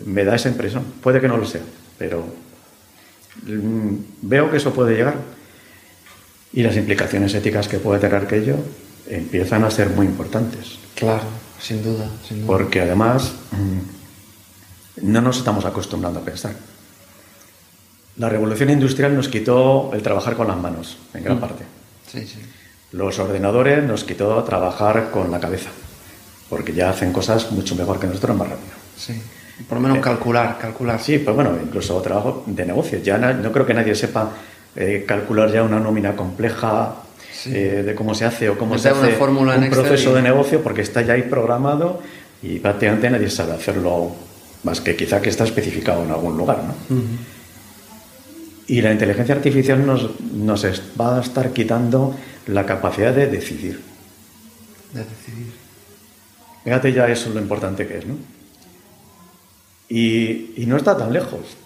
Me da esa impresión. Puede que no lo sea, pero mm, veo que eso puede llegar. Y las implicaciones éticas que puede tener aquello empiezan a ser muy importantes. Claro, sin duda. Sin duda. Porque además mm, no nos estamos acostumbrando a pensar. La revolución industrial nos quitó el trabajar con las manos, en gran Mm. parte. Sí, sí. Los ordenadores nos quitó trabajar con la cabeza, porque ya hacen cosas mucho mejor que nosotros, más rápido. sí. Por lo menos calcular, calcular. Sí, pues bueno, incluso trabajo de negocio. Ya no creo que nadie sepa eh, calcular ya una nómina compleja Sí. eh, de cómo se hace o cómo se una hace fórmula en un proceso de negocio, porque está ya ahí programado y prácticamente nadie sabe hacerlo más que quizá que está especificado en algún lugar, ¿no? Ujú. Y la inteligencia artificial nos, nos va a estar quitando la capacidad de decidir. De decidir. Fíjate ya eso lo importante que es, ¿no? Y, y no está tan lejos.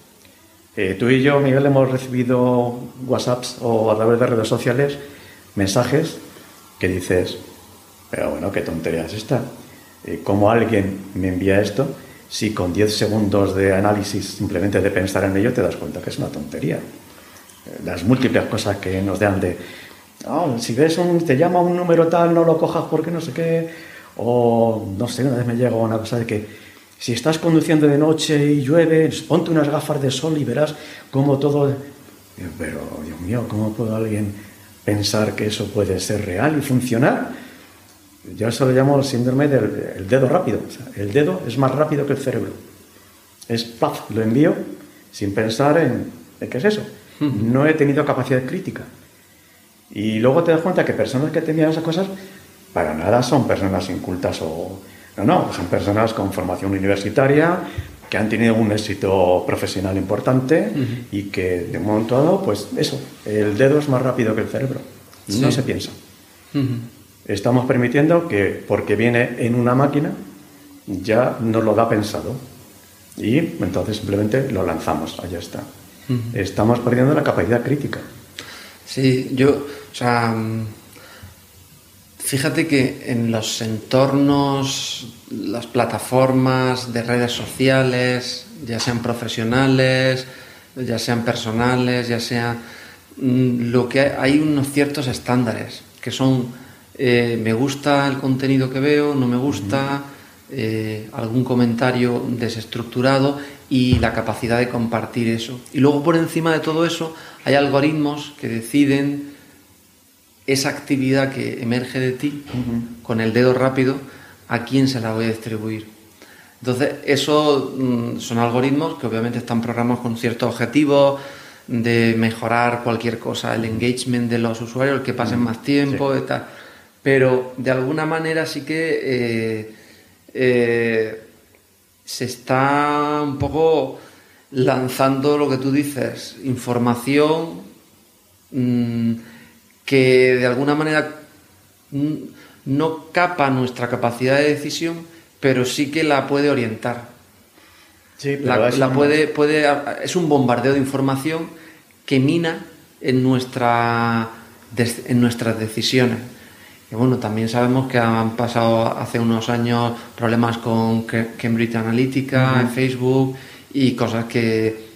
Eh, tú y yo, Miguel, hemos recibido WhatsApps o a través de redes sociales mensajes que dices, pero bueno, qué tontería es esta. Eh, ¿Cómo alguien me envía esto si con 10 segundos de análisis simplemente de pensar en ello te das cuenta que es una tontería? Eh, Las múltiples cosas que nos dan de, "Ah, si ves un, te llama un número tal, no lo cojas porque no sé qué, o no sé, una vez me llegó una cosa de que si estás conduciendo de noche y llueve, ponte unas gafas de sol y verás cómo todo... Digo, Pero, Dios mío, ¿cómo puede alguien pensar que eso puede ser real y funcionar? Yo eso lo llamo el síndrome del el dedo rápido. O sea, el dedo es más rápido que el cerebro. Es paf, lo envío sin pensar en, en qué es eso. No he tenido capacidad crítica. Y luego te das cuenta que personas que tenían esas cosas, para nada son personas incultas o... No, no, son personas con formación universitaria, que han tenido un éxito profesional importante y que de un momento dado, pues eso, el dedo es más rápido que el cerebro. No se piensa. Estamos permitiendo que, porque viene en una máquina, ya nos lo da pensado. Y entonces simplemente lo lanzamos, allá está. Estamos perdiendo la capacidad crítica. Sí, yo, o sea, fíjate que en los entornos, las plataformas de redes sociales, ya sean profesionales, ya sean personales, ya sean mm, lo que hay, hay unos ciertos estándares que son eh, me gusta el contenido que veo, no me gusta, eh, algún comentario desestructurado y la capacidad de compartir eso. Y luego por encima de todo eso hay algoritmos que deciden esa actividad que emerge de ti con el dedo rápido a quién se la voy a distribuir. Entonces, eso mm, son algoritmos que obviamente están programados con ciertos objetivos de mejorar cualquier cosa, el engagement de los usuarios, el que pasen más tiempo y tal. Pero de alguna manera sí que eh, eh, se está un poco lanzando lo que tú dices, información mm, que de alguna manera no capa nuestra capacidad de decisión, pero sí que la puede orientar. Sí, La, la puede, puede, es un bombardeo de información que mina en, nuestra, en nuestras decisiones. Y bueno, también sabemos que han pasado hace unos años problemas con Ca- Cambridge Analytica, en Facebook y cosas que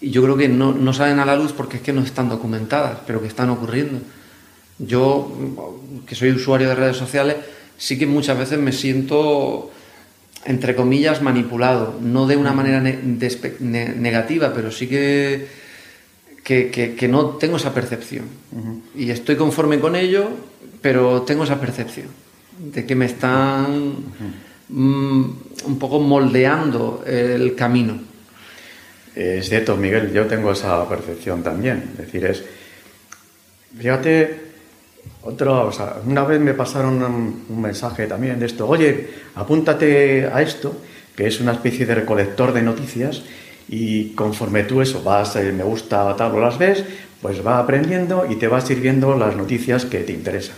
yo creo que no, no salen a la luz porque es que no están documentadas, pero que están ocurriendo. Yo, que soy usuario de redes sociales, sí que muchas veces me siento entre comillas, manipulado. No de una manera ne- despe- ne- negativa, pero sí que, que, que- que no tengo esa percepción. Y estoy conforme con ello, pero tengo esa percepción de que me están mm, un poco moldeando el camino. Es cierto, Miguel, yo tengo esa percepción también. Es decir, es. Fíjate, otro, o sea, una vez me pasaron un, un mensaje también de esto. Oye, apúntate a esto, que es una especie de recolector de noticias, y conforme tú eso vas, eh, me gusta tal o las ves, pues va aprendiendo y te va sirviendo las noticias que te interesan.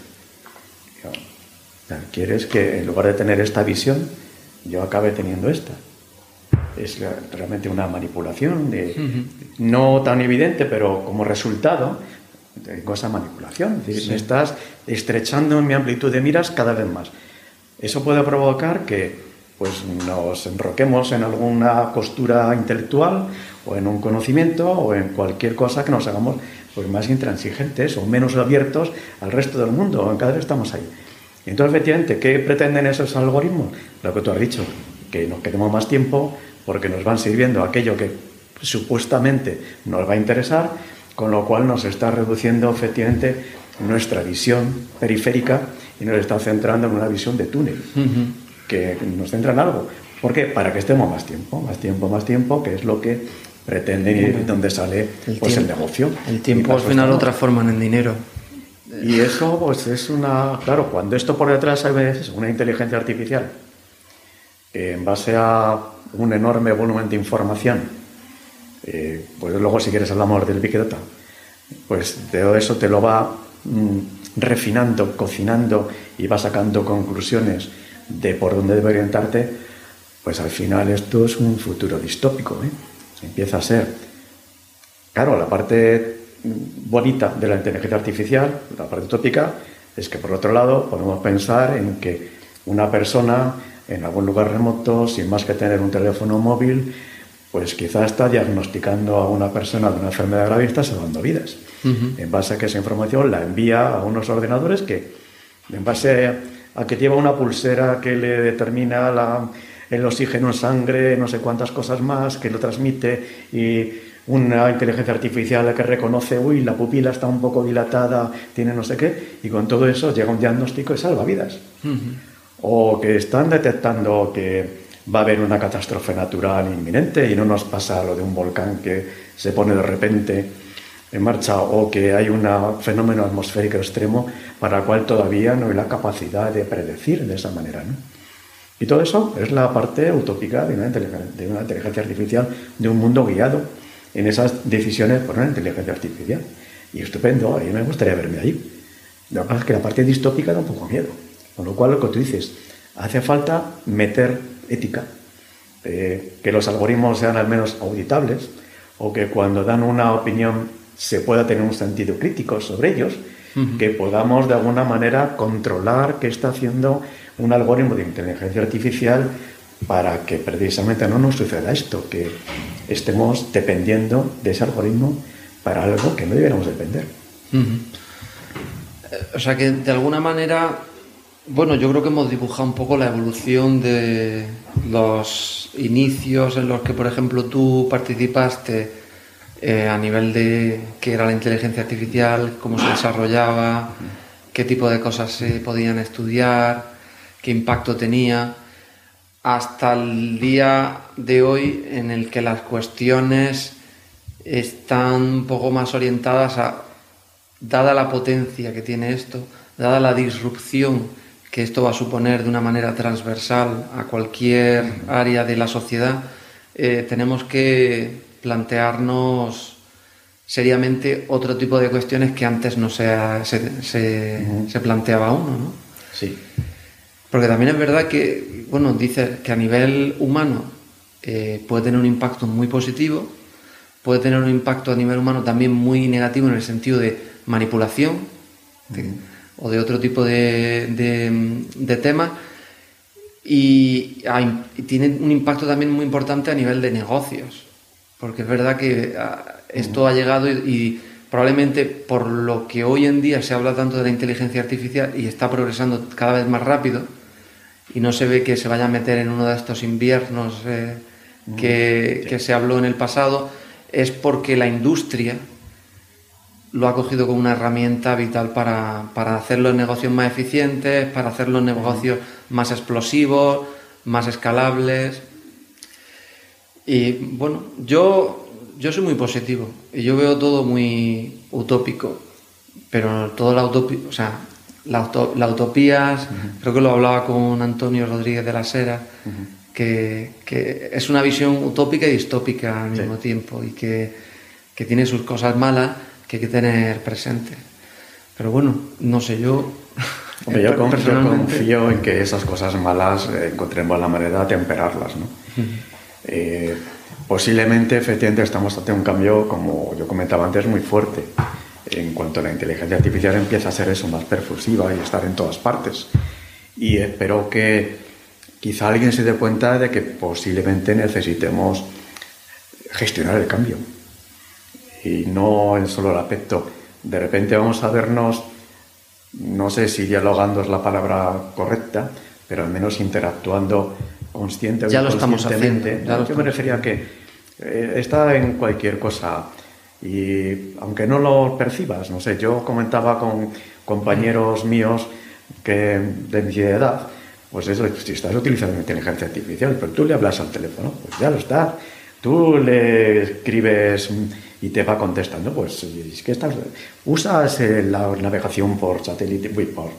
¿Quieres que en lugar de tener esta visión, yo acabe teniendo esta? es realmente una manipulación, de, no tan evidente, pero como resultado tengo esa manipulación. Es decir, Me estás estrechando mi amplitud de miras cada vez más. Eso puede provocar que pues nos enroquemos en alguna costura intelectual o en un conocimiento o en cualquier cosa que nos hagamos pues más intransigentes o menos abiertos al resto del mundo. En cada vez estamos ahí. entonces, efectivamente, ¿qué pretenden esos algoritmos? Lo que tú has dicho, que nos quedemos más tiempo porque nos van sirviendo aquello que supuestamente nos va a interesar, con lo cual nos está reduciendo efectivamente nuestra visión periférica y nos está centrando en una visión de túnel, que nos centra en algo. ¿Por qué? Para que estemos más tiempo, más tiempo, más tiempo, que es lo que pretenden y donde sale el, pues, el negocio. El tiempo al final lo transforman en dinero. Y eso pues es una... Claro, cuando esto por detrás hay veces una inteligencia artificial, en base a un enorme volumen de información, eh, pues luego si quieres hablamos del Big Data, pues todo eso te lo va mm, refinando, cocinando y va sacando conclusiones de por dónde debe orientarte, pues al final esto es un futuro distópico. ¿eh? Empieza a ser. Claro, la parte bonita de la inteligencia artificial, la parte utópica, es que por otro lado podemos pensar en que una persona en algún lugar remoto, sin más que tener un teléfono móvil, pues quizá está diagnosticando a una persona de una enfermedad grave y está salvando vidas. En base a que esa información la envía a unos ordenadores que, en base a que lleva una pulsera que le determina el oxígeno en sangre, no sé cuántas cosas más, que lo transmite y una inteligencia artificial que reconoce, uy, la pupila está un poco dilatada, tiene no sé qué, y con todo eso llega un diagnóstico y salva vidas. O que están detectando que va a haber una catástrofe natural inminente y no nos pasa lo de un volcán que se pone de repente en marcha o que hay un fenómeno atmosférico extremo para el cual todavía no hay la capacidad de predecir de esa manera. ¿no? Y todo eso es la parte utópica de una, de una inteligencia artificial, de un mundo guiado en esas decisiones por una inteligencia artificial. Y estupendo, a mí me gustaría verme ahí. Lo que pasa es que la parte distópica da un poco miedo. Con lo cual, lo que tú dices, hace falta meter ética, eh, que los algoritmos sean al menos auditables, o que cuando dan una opinión se pueda tener un sentido crítico sobre ellos, que podamos de alguna manera controlar qué está haciendo un algoritmo de inteligencia artificial para que precisamente no nos suceda esto, que estemos dependiendo de ese algoritmo para algo que no deberíamos depender. O sea que de alguna manera bueno, yo creo que hemos dibujado un poco la evolución de los inicios en los que, por ejemplo, tú participaste eh, a nivel de qué era la inteligencia artificial, cómo se desarrollaba, qué tipo de cosas se podían estudiar, qué impacto tenía, hasta el día de hoy en el que las cuestiones están un poco más orientadas a, dada la potencia que tiene esto, dada la disrupción, que esto va a suponer de una manera transversal a cualquier área de la sociedad, eh, tenemos que plantearnos seriamente otro tipo de cuestiones que antes no se, se, planteaba uno, ¿no? Sí. Porque también es verdad que, bueno, dice que a nivel humano eh, puede tener un impacto muy positivo, puede tener un impacto a nivel humano también muy negativo en el sentido de manipulación o de otro tipo de, de, temas y, tiene un impacto también muy importante a nivel de negocios, porque es verdad que ah, esto ha llegado y, probablemente por lo que hoy en día se habla tanto de la inteligencia artificial y está progresando cada vez más rápido y no se ve que se vaya a meter en uno de estos inviernos eh, que, que se habló en el pasado, es porque la industria lo ha cogido como una herramienta vital para, hacer los negocios más eficientes, para hacer los negocios más explosivos, más escalables. Y bueno, yo, yo soy muy positivo y yo veo todo muy utópico, pero todo la utopía, o sea, las la utopías, creo que lo hablaba con Antonio Rodríguez de la Sera, que, es una visión utópica y distópica al mismo tiempo y que, que tiene sus cosas malas que hay que tener presente. Pero bueno, no sé, yo... yo, confío en que esas cosas malas eh, encontremos la manera de temperarlas. ¿no? Eh, posiblemente, efectivamente, estamos ante un cambio, como yo comentaba antes, muy fuerte. En cuanto a la inteligencia artificial empieza a ser eso más perfusiva y estar en todas partes. Y espero que quizá alguien se dé cuenta de que posiblemente necesitemos gestionar el cambio. Y no en solo el aspecto. De repente vamos a vernos, no sé si dialogando es la palabra correcta, pero al menos interactuando consciente o ya lo estamos haciendo. Yo me refería a que eh, está en cualquier cosa y aunque no lo percibas, no sé, yo comentaba con compañeros míos que de mi edad, pues eso, si estás utilizando inteligencia artificial, pero tú le hablas al teléfono, pues ya lo está. Tú le escribes y te va contestando, pues es que estás, usas eh, la navegación por satélite, por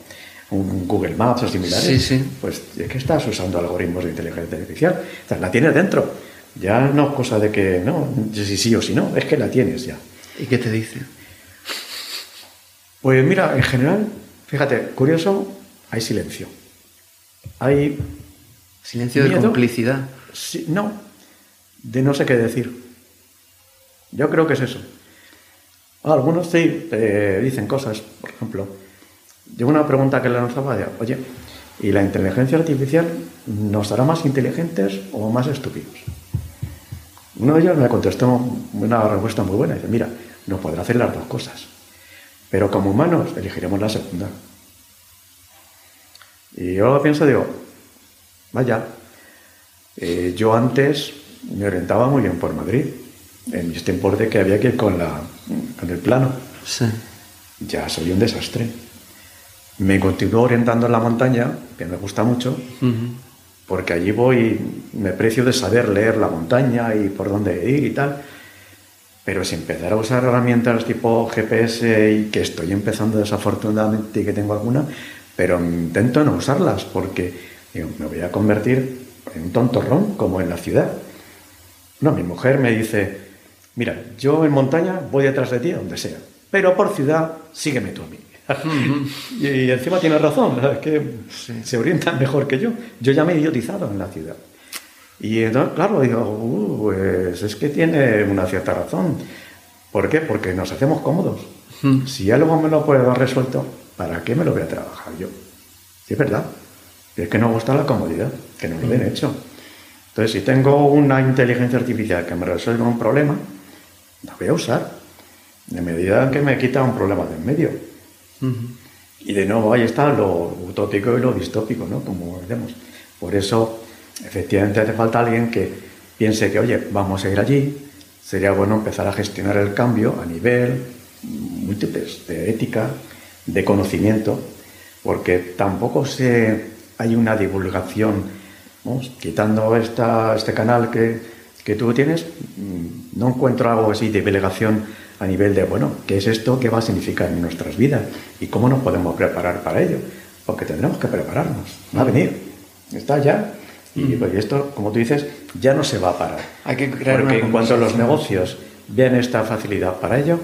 un Google Maps o similares, sí, sí. pues es que estás usando algoritmos de inteligencia artificial, o sea, la tienes dentro. Ya no es cosa de que no, si sí o si no, es que la tienes ya. ¿Y qué te dice? Pues mira, en general, fíjate, curioso, hay silencio. Hay. Silencio de complicidad. no, de no sé qué decir. Yo creo que es eso. Algunos sí dicen cosas, por ejemplo. Yo una pregunta que le lanzaba de, oye, ¿y la inteligencia artificial nos hará más inteligentes o más estúpidos? Uno de ellos me contestó una respuesta muy buena. Dice, mira, no podrá hacer las dos cosas. Pero como humanos elegiremos la segunda. Y yo pienso, digo, vaya, eh, yo antes me orientaba muy bien por Madrid, en mis tiempos de que había que ir con, la, con el plano. Sí. Ya soy un desastre. Me continúo orientando en la montaña, que me gusta mucho, porque allí voy, me precio de saber leer la montaña y por dónde ir y tal. Pero si empezar a usar herramientas tipo GPS y que estoy empezando desafortunadamente y que tengo alguna, pero intento no usarlas porque me voy a convertir en un tontorrón como en la ciudad. No, mi mujer me dice, mira, yo en montaña voy detrás de ti donde sea, pero por ciudad sígueme tú a mí. y, encima tiene razón, es que se orientan mejor que yo. Yo ya me he idiotizado en la ciudad. Y entonces, claro, digo, uh, pues es que tiene una cierta razón. ¿Por qué? Porque nos hacemos cómodos. Si ya luego me lo puede dar resuelto, ¿para qué me lo voy a trabajar yo? Sí, es verdad. Es que nos gusta la comodidad, que no lo bien hecho. Entonces, si tengo una inteligencia artificial que me resuelva un problema, la voy a usar. De medida que me quita un problema de en medio. Y de nuevo ahí está lo utópico y lo distópico, ¿no? Como vemos. Por eso, efectivamente, hace falta alguien que piense que, oye, vamos a ir allí, sería bueno empezar a gestionar el cambio a nivel múltiples de ética, de conocimiento, porque tampoco se, hay una divulgación, quitando esta, este canal que, que tú tienes, mm, no encuentro algo así de divulgación a nivel de, bueno, ¿qué es esto? ¿Qué va a significar en nuestras vidas? ¿Y cómo nos podemos preparar para ello? Porque tendremos que prepararnos, va a venir, está ya. Y pues esto, como tú dices, ya no se va a parar. Hay que crear Porque en cuanto los negocios vean esta facilidad para ello,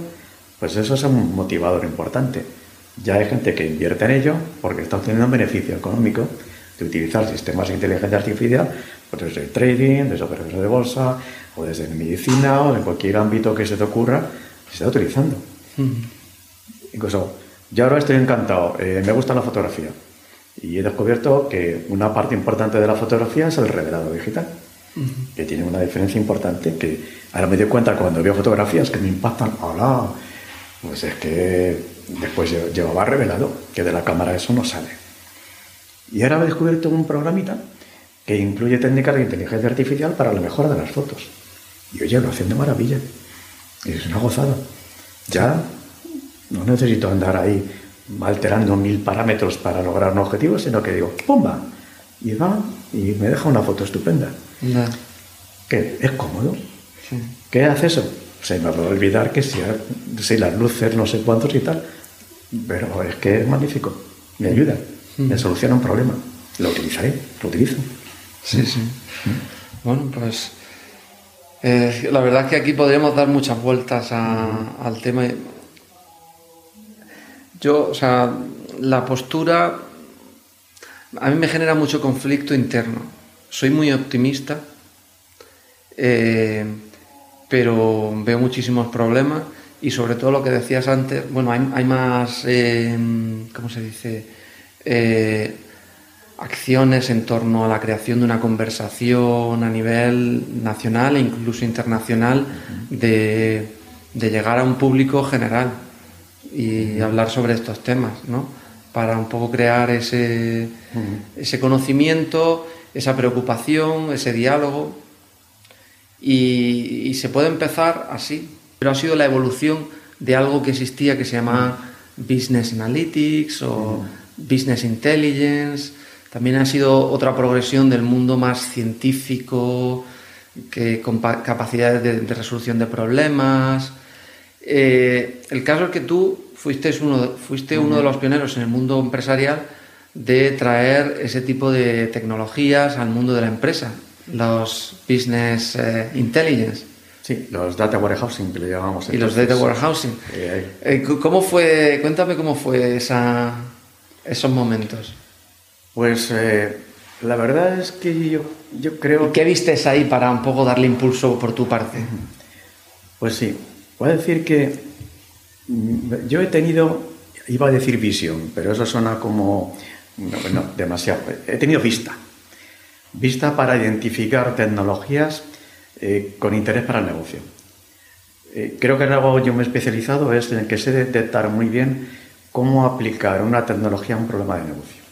pues eso es un motivador importante. Ya hay gente que invierte en ello porque está obteniendo un beneficio económico de utilizar sistemas de inteligencia artificial, pues desde el trading, desde operaciones de bolsa, o desde medicina, o en cualquier ámbito que se te ocurra, se está utilizando. Incluso, yo ahora estoy encantado, eh, me gusta la fotografía. Y he descubierto que una parte importante de la fotografía es el revelado digital, que tiene una diferencia importante que ahora me doy cuenta cuando veo fotografías que me impactan, hola, pues es que después llevaba revelado, que de la cámara eso no sale. Y ahora he descubierto un programita que incluye técnicas de inteligencia artificial para la mejora de las fotos. Y oye, lo hacen de maravilla. Y es una gozada. Ya no necesito andar ahí alterando mil parámetros para lograr un objetivo, sino que digo, ¡pumba! Y va y me deja una foto estupenda. Que es cómodo. ¿Qué hace eso? Se me va a olvidar que si, si las luces, no sé cuántos y tal. Pero es que es magnífico. Me ayuda. Me soluciona un problema. Lo utilizaré, lo utilizo. Sí, sí. Bueno, pues eh, la verdad es que aquí podríamos dar muchas vueltas al tema. Yo, o sea, la postura a mí me genera mucho conflicto interno. Soy muy optimista, eh, pero veo muchísimos problemas y sobre todo lo que decías antes, bueno, hay, más, eh, ¿cómo se dice? Acciones en torno a la creación de una conversación a nivel nacional e incluso internacional de, llegar a un público general y hablar sobre estos temas, ¿no? Para un poco crear ese, ese conocimiento, esa preocupación, ese diálogo. Y, se puede empezar así, pero ha sido la evolución de algo que existía que se llama Business Analytics o Business Intelligence, también ha sido otra progresión del mundo más científico, que, con capacidades de, resolución de problemas. Eh, el caso es que tú fuiste uno, fuiste uno de los pioneros en el mundo empresarial de traer ese tipo de tecnologías al mundo de la empresa, los business eh, intelligence. Sí, los data warehousing que le llamamos. Y los data warehousing. Eh, ¿Cómo fue? Cuéntame cómo fue esa, esos momentos. Pues eh, la verdad es que yo, yo creo... ¿Qué vistes ahí para un poco darle impulso por tu parte? Pues sí, voy a decir que mm, yo he tenido, iba a decir visión, pero eso suena como, no, demasiado, he tenido vista, vista para identificar tecnologías eh, con interés para el negocio. Eh, creo que en algo yo me he especializado es en que sé detectar muy bien cómo aplicar una tecnología a un problema de negocio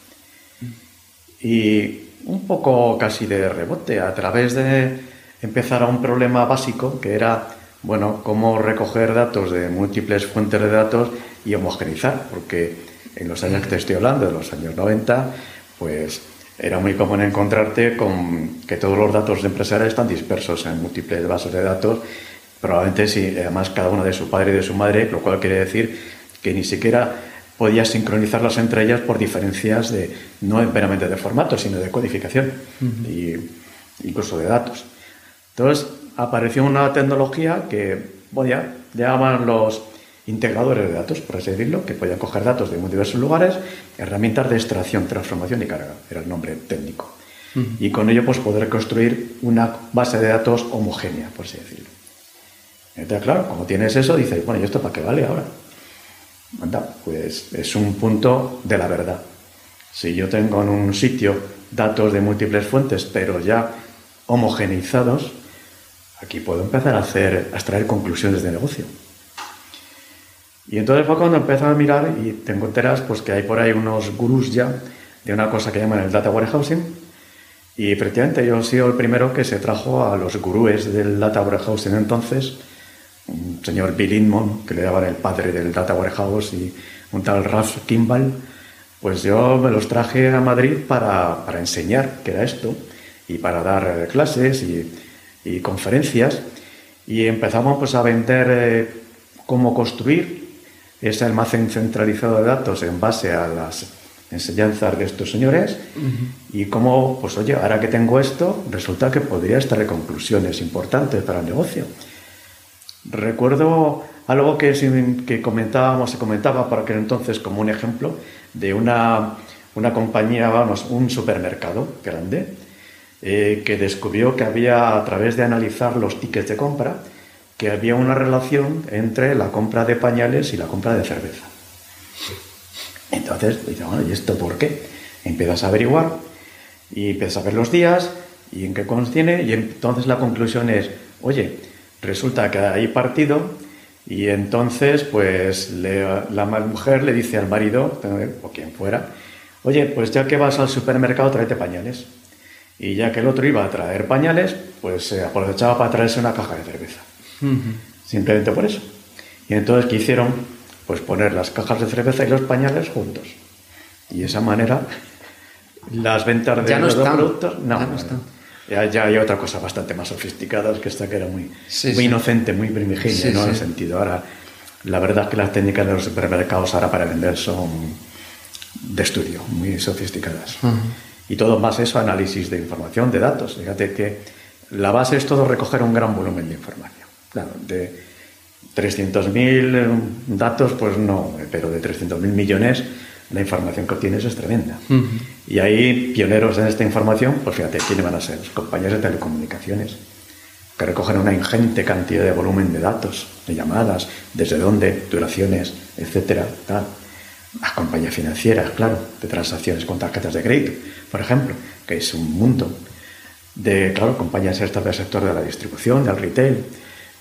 y un poco casi de rebote, a través de empezar a un problema básico que era, bueno, cómo recoger datos de múltiples fuentes de datos y homogenizar, porque en los años que te estoy hablando, de los años 90, pues era muy común encontrarte con que todos los datos empresariales están dispersos en múltiples bases de datos, probablemente sí, además cada uno de su padre y de su madre, lo cual quiere decir que ni siquiera podías sincronizarlas entre ellas por diferencias de, no meramente de formato, sino de codificación y incluso de datos. Entonces apareció una tecnología que podía, llamaban los integradores de datos, por así decirlo, que podían coger datos de muy diversos lugares, herramientas de extracción, transformación y carga, era el nombre técnico. Y con ello pues poder construir una base de datos homogénea, por así decirlo. Entonces, claro, como tienes eso, dices, bueno, ¿y esto para qué vale ahora? Pues es un punto de la verdad. Si yo tengo en un sitio datos de múltiples fuentes, pero ya homogeneizados, aquí puedo empezar a hacer, a extraer conclusiones de negocio. Y entonces fue cuando empecé a mirar y te enteras pues que hay por ahí unos gurús ya de una cosa que llaman el data warehousing. Y efectivamente yo he sido el primero que se trajo a los gurúes del data warehousing entonces, un señor Bill Inman, que le daban el padre del Data Warehouse, y un tal Ralph Kimball, pues yo me los traje a Madrid para, para enseñar qué era esto y para dar clases y, y conferencias. Y empezamos pues, a vender eh, cómo construir ese almacén centralizado de datos en base a las enseñanzas de estos señores y cómo, pues oye, ahora que tengo esto, resulta que podría estar conclusiones importantes para el negocio. Recuerdo algo que, comentábamos, se comentaba por aquel entonces como un ejemplo de una, una compañía, vamos, un supermercado grande, eh, que descubrió que había, a través de analizar los tickets de compra, que había una relación entre la compra de pañales y la compra de cerveza. Entonces, dice, bueno, ¿y esto por qué? Empiezas a averiguar y empiezas a ver los días y en qué contiene y entonces la conclusión es, oye, Resulta que hay partido y entonces pues la mujer le dice al marido, o quien fuera, oye, pues ya que vas al supermercado tráete pañales. Y ya que el otro iba a traer pañales, pues se aprovechaba para traerse una caja de cerveza. Simplemente por eso. Y entonces, ¿qué hicieron? Pues poner las cajas de cerveza y los pañales juntos. Y de esa manera, las ventas de los productos... No, no, están. Ya, hay otra cosa bastante más sofisticada, que esta que era muy, muy inocente, muy primigenia, ¿no? En el sentido, ahora, la verdad es que las técnicas de los supermercados ahora para vender son de estudio, muy sofisticadas. Y todo más eso, análisis de información, de datos. Fíjate que la base es todo recoger un gran volumen de información. Claro, de 300.000 datos, pues no, pero de 300.000 millones la información que obtienes es tremenda. Y ahí, pioneros en esta información, pues fíjate, ¿quiénes van a ser? Los compañías de telecomunicaciones, que recogen una ingente cantidad de volumen de datos, de llamadas, desde dónde, duraciones, etcétera, tal. a compañías financieras, claro, de transacciones con tarjetas de crédito, por ejemplo, que es un mundo de, claro, compañías estas del sector de la distribución, del retail.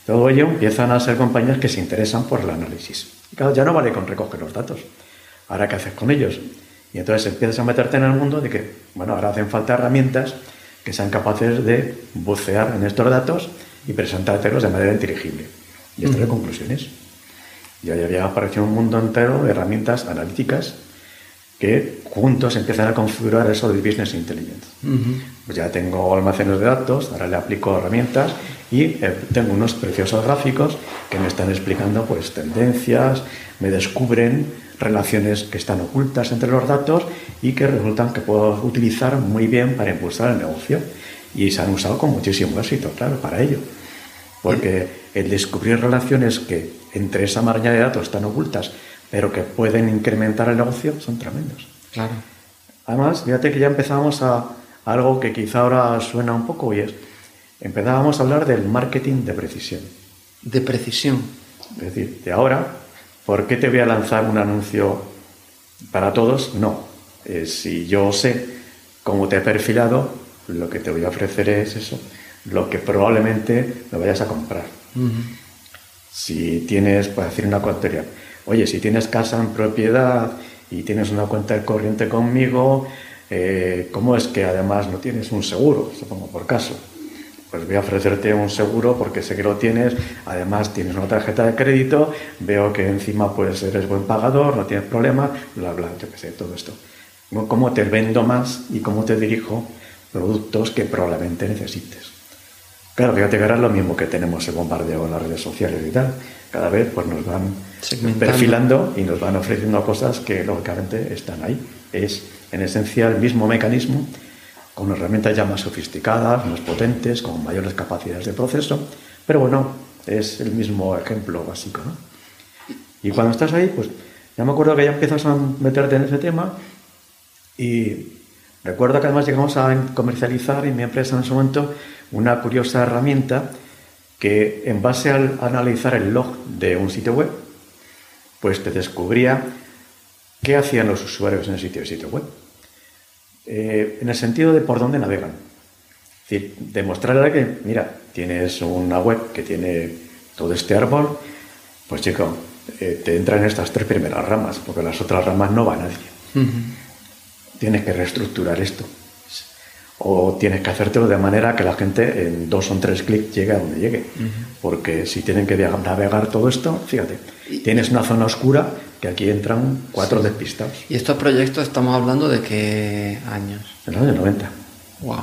Todo ello empiezan a ser compañías que se interesan por el análisis. Claro, ya no vale con recoger los datos. Ahora, ¿qué haces con ellos? Y entonces empiezas a meterte en el mundo de que, bueno, ahora hacen falta herramientas que sean capaces de bucear en estos datos y presentártelos de manera inteligible. Y extraer conclusiones. Y ahí había aparecido un mundo entero de herramientas analíticas que juntos empiezan a configurar eso de Business Intelligence. Pues ya tengo almacenes de datos, ahora le aplico herramientas y eh, tengo unos preciosos gráficos que me están explicando pues tendencias, me descubren relaciones que están ocultas entre los datos y que resultan que puedo utilizar muy bien para impulsar el negocio. Y se han usado con muchísimo éxito, claro, para ello. Porque el descubrir relaciones que entre esa maraña de datos están ocultas pero que pueden incrementar el negocio, son tremendos. Claro. Además, fíjate que ya empezábamos a, algo que quizá ahora suena un poco y es, empezábamos a hablar del marketing de precisión. De precisión. Es decir, de ahora, ¿por qué te voy a lanzar un anuncio para todos? No. Eh, si yo sé cómo te he perfilado, lo que te voy a ofrecer es eso, lo que probablemente me vayas a comprar. Si tienes, pues decir una cuantería, Oye, si tienes casa en propiedad y tienes una cuenta de corriente conmigo, eh, ¿cómo es que además no tienes un seguro? Supongo por caso. Pues voy a ofrecerte un seguro porque sé que lo tienes, además tienes una tarjeta de crédito, veo que encima pues eres buen pagador, no tienes problema, bla, bla, yo qué sé, todo esto. ¿Cómo te vendo más y cómo te dirijo productos que probablemente necesites? Claro, fíjate que ahora es lo mismo que tenemos el bombardeo en las redes sociales y tal. Cada vez pues nos van perfilando y nos van ofreciendo cosas que lógicamente están ahí. Es en esencia el mismo mecanismo con herramientas ya más sofisticadas, más potentes, con mayores capacidades de proceso, pero bueno, es el mismo ejemplo básico. ¿no? Y cuando estás ahí, pues ya me acuerdo que ya empiezas a meterte en ese tema y recuerdo que además llegamos a comercializar en mi empresa en ese momento una curiosa herramienta que en base al analizar el log de un sitio web, pues te descubría qué hacían los usuarios en el sitio de sitio web. Eh, en el sentido de por dónde navegan. Es decir, demostrarle que, mira, tienes una web que tiene todo este árbol, pues chico, eh, te entran estas tres primeras ramas, porque las otras ramas no va a nadie. Tienes que reestructurar esto o tienes que hacértelo de manera que la gente en dos o tres clics llegue a donde llegue. Porque si tienen que navegar todo esto, fíjate, tienes una zona oscura que aquí entran cuatro despistados. ¿Y estos proyectos estamos hablando de qué años? En los años 90. ¡Wow!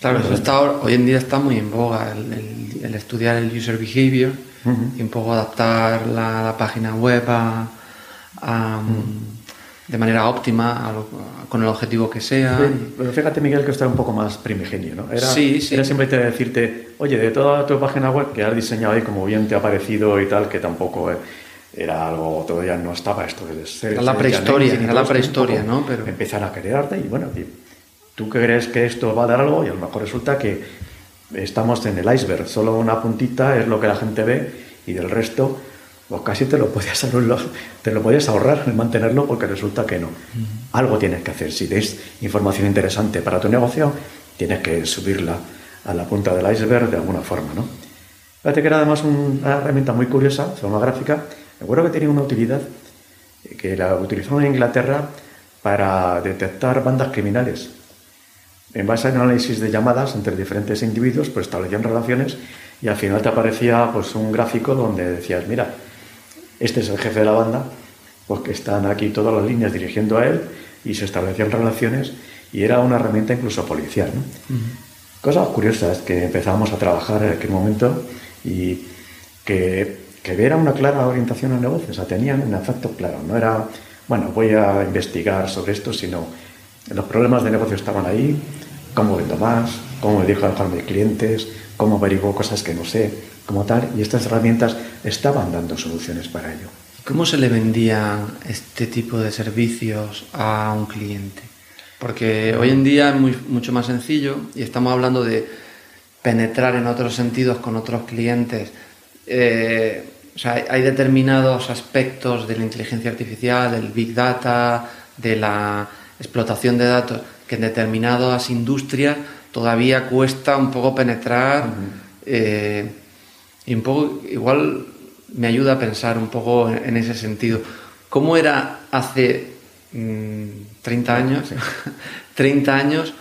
Claro, eso hoy en día está muy en boga el, estudiar el user behavior y un poco adaptar la, página web a, de manera óptima con el objetivo que sea. pero fíjate, Miguel, que esto era un poco más primigenio, ¿no? Era, sí, sí. Era simplemente decirte, oye, de toda tu página web que has diseñado ahí como bien te ha parecido y tal, que tampoco era algo, todavía no estaba esto de ser. Era la prehistoria, era la prehistoria, ¿no? Pero... Empiezan a quererte y bueno, tú crees que esto va a dar algo y a lo mejor resulta que estamos en el iceberg, solo una puntita es lo que la gente ve y del resto pues casi te lo podías ahorrar, te lo podías ahorrar en mantenerlo porque resulta que no. Algo tienes que hacer. Si des información interesante para tu negocio, tienes que subirla a la punta del iceberg de alguna forma, ¿no? Fíjate que era además una herramienta muy curiosa, forma gráfica. Me acuerdo que tenía una utilidad que la utilizaban en Inglaterra para detectar bandas criminales. En base al análisis de llamadas entre diferentes individuos, pues establecían relaciones y al final te aparecía pues un gráfico donde decías, mira, este es el jefe de la banda, porque están aquí todas las líneas dirigiendo a él y se establecían relaciones y era una herramienta incluso policial. Cosas curiosas que empezábamos a trabajar en aquel momento y que, que era una clara orientación al negocio, o sea, tenían un efecto claro, no era, bueno, voy a investigar sobre esto, sino los problemas de negocio estaban ahí, cómo vendo más, cómo me dejo a mis clientes, cómo averiguo cosas que no sé, como tal, y estas herramientas estaban dando soluciones para ello. ¿Cómo se le vendían este tipo de servicios a un cliente? Porque hoy en día es muy, mucho más sencillo y estamos hablando de penetrar en otros sentidos con otros clientes. Eh, o sea, hay determinados aspectos de la inteligencia artificial, del big data, de la explotación de datos, que en determinadas industrias todavía cuesta un poco penetrar eh, y un poco, igual me ayuda a pensar un poco en, ese sentido. ¿Cómo era hace 30 mm, años, 30 años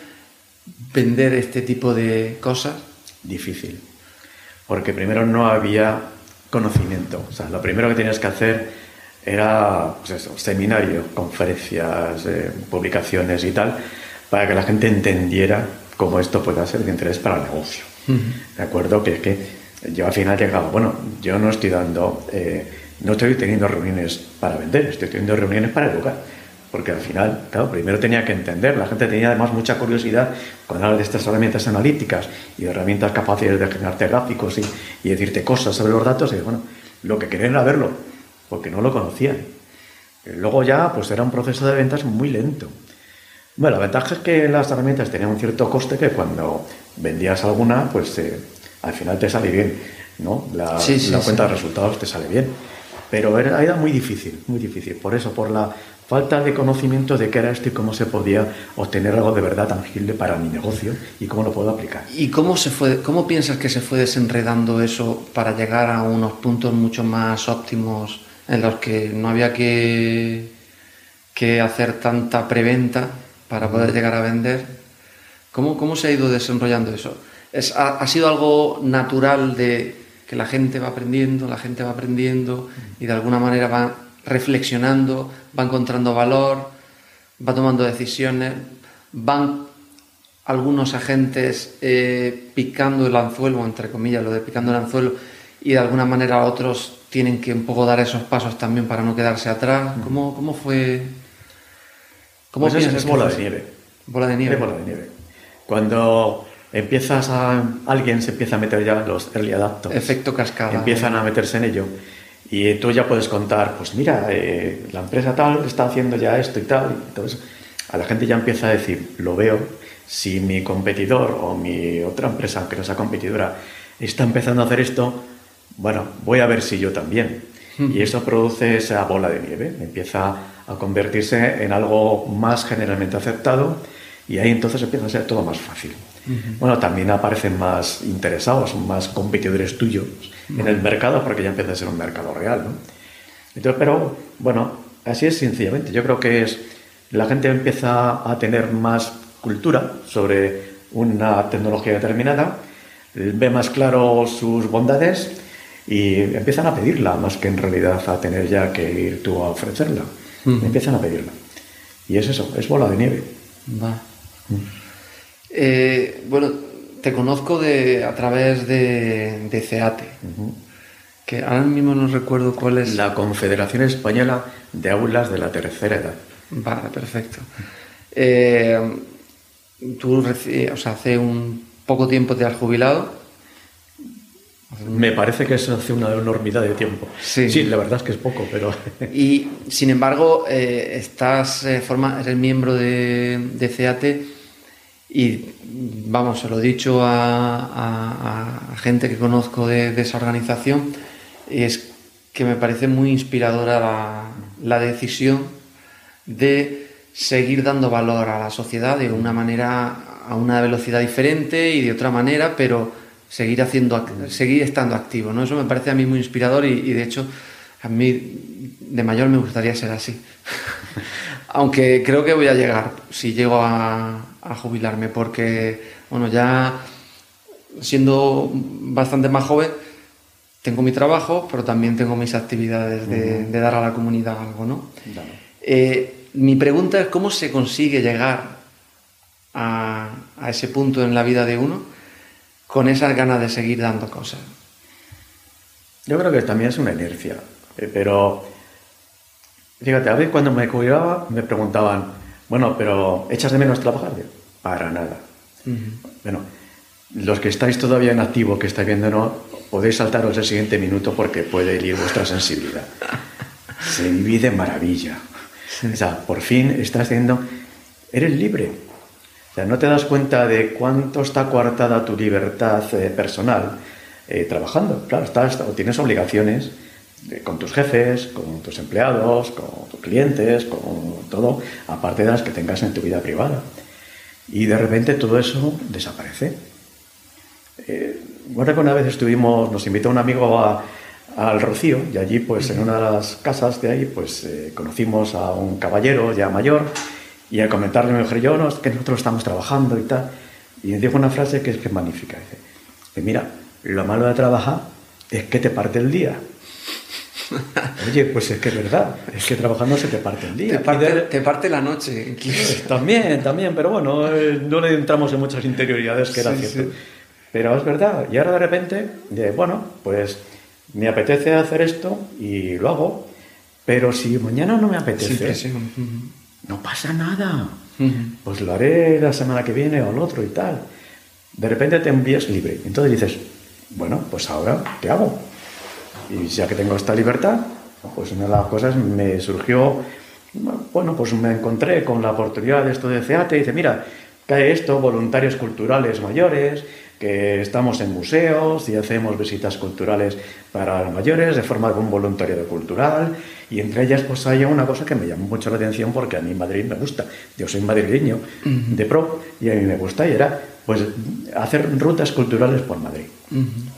vender este tipo de cosas? Difícil, porque primero no había conocimiento. O sea, lo primero que tenías que hacer era pues eso, conferencias, eh, publicaciones y tal, para que la gente entendiera cómo esto pueda ser de interés para el negocio. De acuerdo, que es que yo al final llegaba, bueno, yo no estoy dando, eh, no estoy teniendo reuniones para vender, estoy teniendo reuniones para educar. Porque al final, claro, primero tenía que entender, la gente tenía además mucha curiosidad cuando hablas de estas herramientas analíticas y herramientas capaces de generarte gráficos y, y decirte cosas sobre los datos, y bueno, lo que querían era verlo, porque no lo conocían. Luego ya, pues era un proceso de ventas muy lento. Bueno, la ventaja es que las herramientas tenían un cierto coste que cuando vendías alguna, pues eh, al final te sale bien, ¿no? La, cuenta de resultados te sale bien. Pero era, era, muy difícil, muy difícil. Por eso, por la falta de conocimiento de qué era esto y cómo se podía obtener algo de verdad tangible para mi negocio y cómo lo puedo aplicar. ¿Y cómo, se fue, cómo piensas que se fue desenredando eso para llegar a unos puntos mucho más óptimos en los que no había que, que hacer tanta preventa? Para poder llegar a vender. ¿Cómo, cómo se ha ido desarrollando eso? Es, ha, sido algo natural de que la gente va aprendiendo, la gente va aprendiendo y de alguna manera va reflexionando, va encontrando valor, va tomando decisiones, van algunos agentes eh, picando el anzuelo, entre comillas, lo de picando el anzuelo, y de alguna manera otros tienen que un poco dar esos pasos también para no quedarse atrás. ¿Cómo, cómo fue ¿Cómo pues es, bola de nieve. Bola de nieve. bola de nieve. Cuando empiezas a. alguien se empieza a meter ya los early adapters. Efecto cascada. Empiezan a meterse en ello. Y tú ya puedes contar, pues mira, eh, la empresa tal está haciendo ya esto y tal. Entonces, a la gente ya empieza a decir, lo veo, si mi competidor o mi otra empresa, aunque no sea competidora, está empezando a hacer esto, bueno, voy a ver si yo también. Y eso produce esa bola de nieve. Empieza a convertirse en algo más generalmente aceptado y ahí entonces empieza a ser todo más fácil. Bueno, también aparecen más interesados, más competidores tuyos en el mercado porque ya empieza a ser un mercado real. ¿no? Entonces, pero bueno, así es sencillamente. Yo creo que es la gente empieza a tener más cultura sobre una tecnología determinada, ve más claro sus bondades y empiezan a pedirla más que en realidad a tener ya que ir tú a ofrecerla empiezan a pedirla. Y es eso, es bola de nieve. Va. Eh, bueno, te conozco de, a través de, de CEATE, que ahora mismo no recuerdo cuál es. La Confederación Española de Aulas de la Tercera Edad. Vale, perfecto. Eh, tú, o sea, hace un poco tiempo te has jubilado. Me parece que es hace una enormidad de tiempo. Sí. la verdad es que es poco, pero... Y sin embargo, eh, estás, eh, forma, eres miembro de, de, CEAT y, vamos, se lo he dicho a, gente que conozco de, esa organización, y es que me parece muy inspiradora la, la decisión de seguir dando valor a la sociedad de una manera, a una velocidad diferente y de otra manera, pero seguir haciendo seguir estando activo no eso me parece a mí muy inspirador y, de hecho a mí de mayor me gustaría ser así. Aunque creo que voy a llegar si llego a, jubilarme porque bueno ya siendo bastante más joven tengo mi trabajo pero también tengo mis actividades de, dar a la comunidad algo no eh, mi pregunta es cómo se consigue llegar a, a ese punto en la vida de uno con esas ganas de seguir dando cosas. Yo creo que también es una inercia, eh, pero fíjate, a veces cuando me cuidaba me preguntaban, bueno, pero ¿echas de menos trabajar? Para nada. Bueno, los que estáis todavía en activo, que estáis viéndonos, podéis saltaros el siguiente minuto porque puede herir vuestra sensibilidad. Se vive de maravilla. O sea, por fin estás haciendo, eres libre sea, no te das cuenta de cuánto está coartada tu libertad eh, personal eh, trabajando. Claro, estás, o tienes obligaciones, con tus jefes, con tus empleados, con tus clientes, con todo, aparte de las que tengas en tu vida privada. Y de repente todo eso desaparece. Eh, bueno, que una vez estuvimos, nos invitó un amigo al Rocío y allí, pues en una de las casas de ahí, pues eh, conocimos a un caballero ya mayor y al comentarle me dijo, yo no, es que nosotros estamos trabajando y tal. Y me dijo una frase que es que es magnífica. Dice, mira, lo malo de trabajar es que te parte el día. Oye, pues es que es verdad, es que trabajando se te parte el día. Te parte, la noche, También, también, pero bueno, eh, no le entramos en muchas interioridades que era cierto. Pero es verdad, y ahora de repente, bueno, pues me apetece hacer esto y lo hago, pero si mañana no me apetece, no pasa nada. Pues lo haré la semana que viene o el otro y tal. De repente te envías libre. Entonces dices, bueno, pues ahora, ¿qué hago? Y ya que tengo esta libertad, pues una de las cosas me surgió, bueno, pues me encontré con la oportunidad de esto de CEATE y dice, mira, cae esto, voluntarios culturales mayores, que estamos en museos y hacemos visitas culturales para los mayores de forma de un voluntariado cultural y entre ellas pues hay una cosa que me llamó mucho la atención porque a mí Madrid me gusta, yo soy madrileño de pro y a mí me gusta y era pues hacer rutas culturales por Madrid.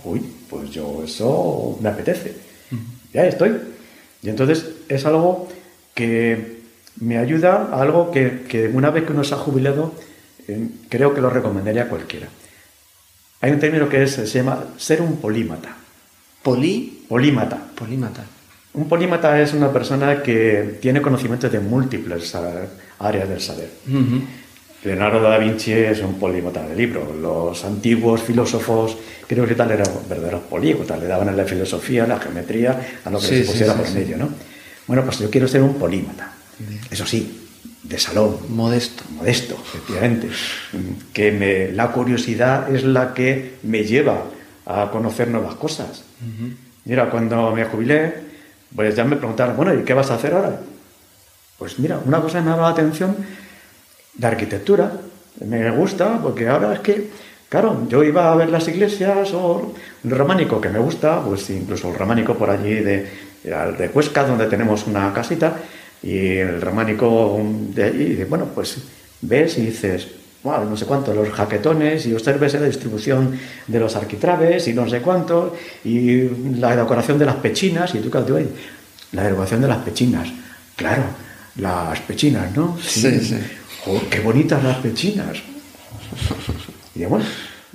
Uy, pues yo eso me apetece. Ya estoy. Y entonces es algo que me ayuda a algo que, una vez que uno se ha jubilado, eh, creo que lo recomendaría a cualquiera. Hay un término que se llama ser un polímata. ¿Poli? Polímata. Polímata. Un polímata es una persona que tiene conocimientos de múltiples áreas del saber. Leonardo da Vinci es un polímata de libro. Los antiguos filósofos, creo que tal eran verdaderos polígotas, le daban a la filosofía, la geometría, a lo que se pusiera por medio, ¿no? Bueno, pues yo quiero ser un polímata. Eso sí, de salón. Modesto. Modesto, efectivamente. Que me, la curiosidad es la que me lleva a conocer nuevas cosas. Mira, cuando me jubilé, pues ya me preguntaron, bueno, ¿y qué vas a hacer ahora? Pues mira, una cosa me ha dado la atención, de arquitectura. Me gusta, porque ahora es que, claro, yo iba a ver las iglesias o el románico, que me gusta, pues incluso el románico por allí de, de Cuesca, donde tenemos una casita, y el románico de allí, bueno, pues ves y dices, wow, no sé cuánto, los jaquetones, y observes la distribución de los arquitraves, y no sé cuánto, y la decoración de las pechinas, y tú, claro, la decoración de las pechinas, claro, las pechinas, ¿no? Sí, sí. qué bonitas las pechinas. Y bueno,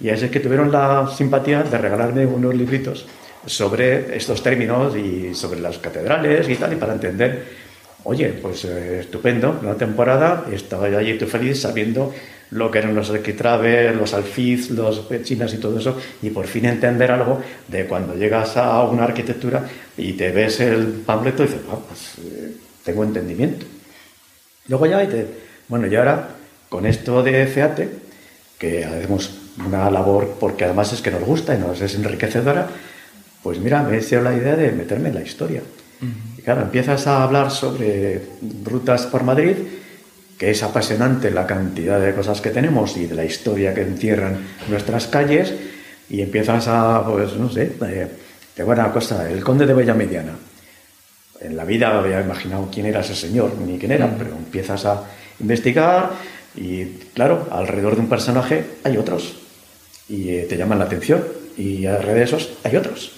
y es que tuvieron la simpatía de regalarme unos libritos sobre estos términos y sobre las catedrales y tal, y para entender Oye, pues eh, estupendo, una temporada, estaba yo allí feliz sabiendo lo que eran los arquitraves, los alfiz, los pechinas y todo eso, y por fin entender algo de cuando llegas a una arquitectura y te ves el panfleto y dices, ah, pues eh, tengo entendimiento. Luego ya, te, bueno, y ahora con esto de FEATE, que hacemos una labor porque además es que nos gusta y nos es enriquecedora, pues mira, me hecho la idea de meterme en la historia. Y claro, empiezas a hablar sobre rutas por Madrid, que es apasionante la cantidad de cosas que tenemos y de la historia que encierran nuestras calles, y empiezas a, pues no sé, eh, de buena cosa, el conde de Bella Mediana. En la vida había imaginado quién era ese señor, ni quién era, pero empiezas a investigar y, claro, alrededor de un personaje hay otros y eh, te llaman la atención y alrededor de esos hay otros.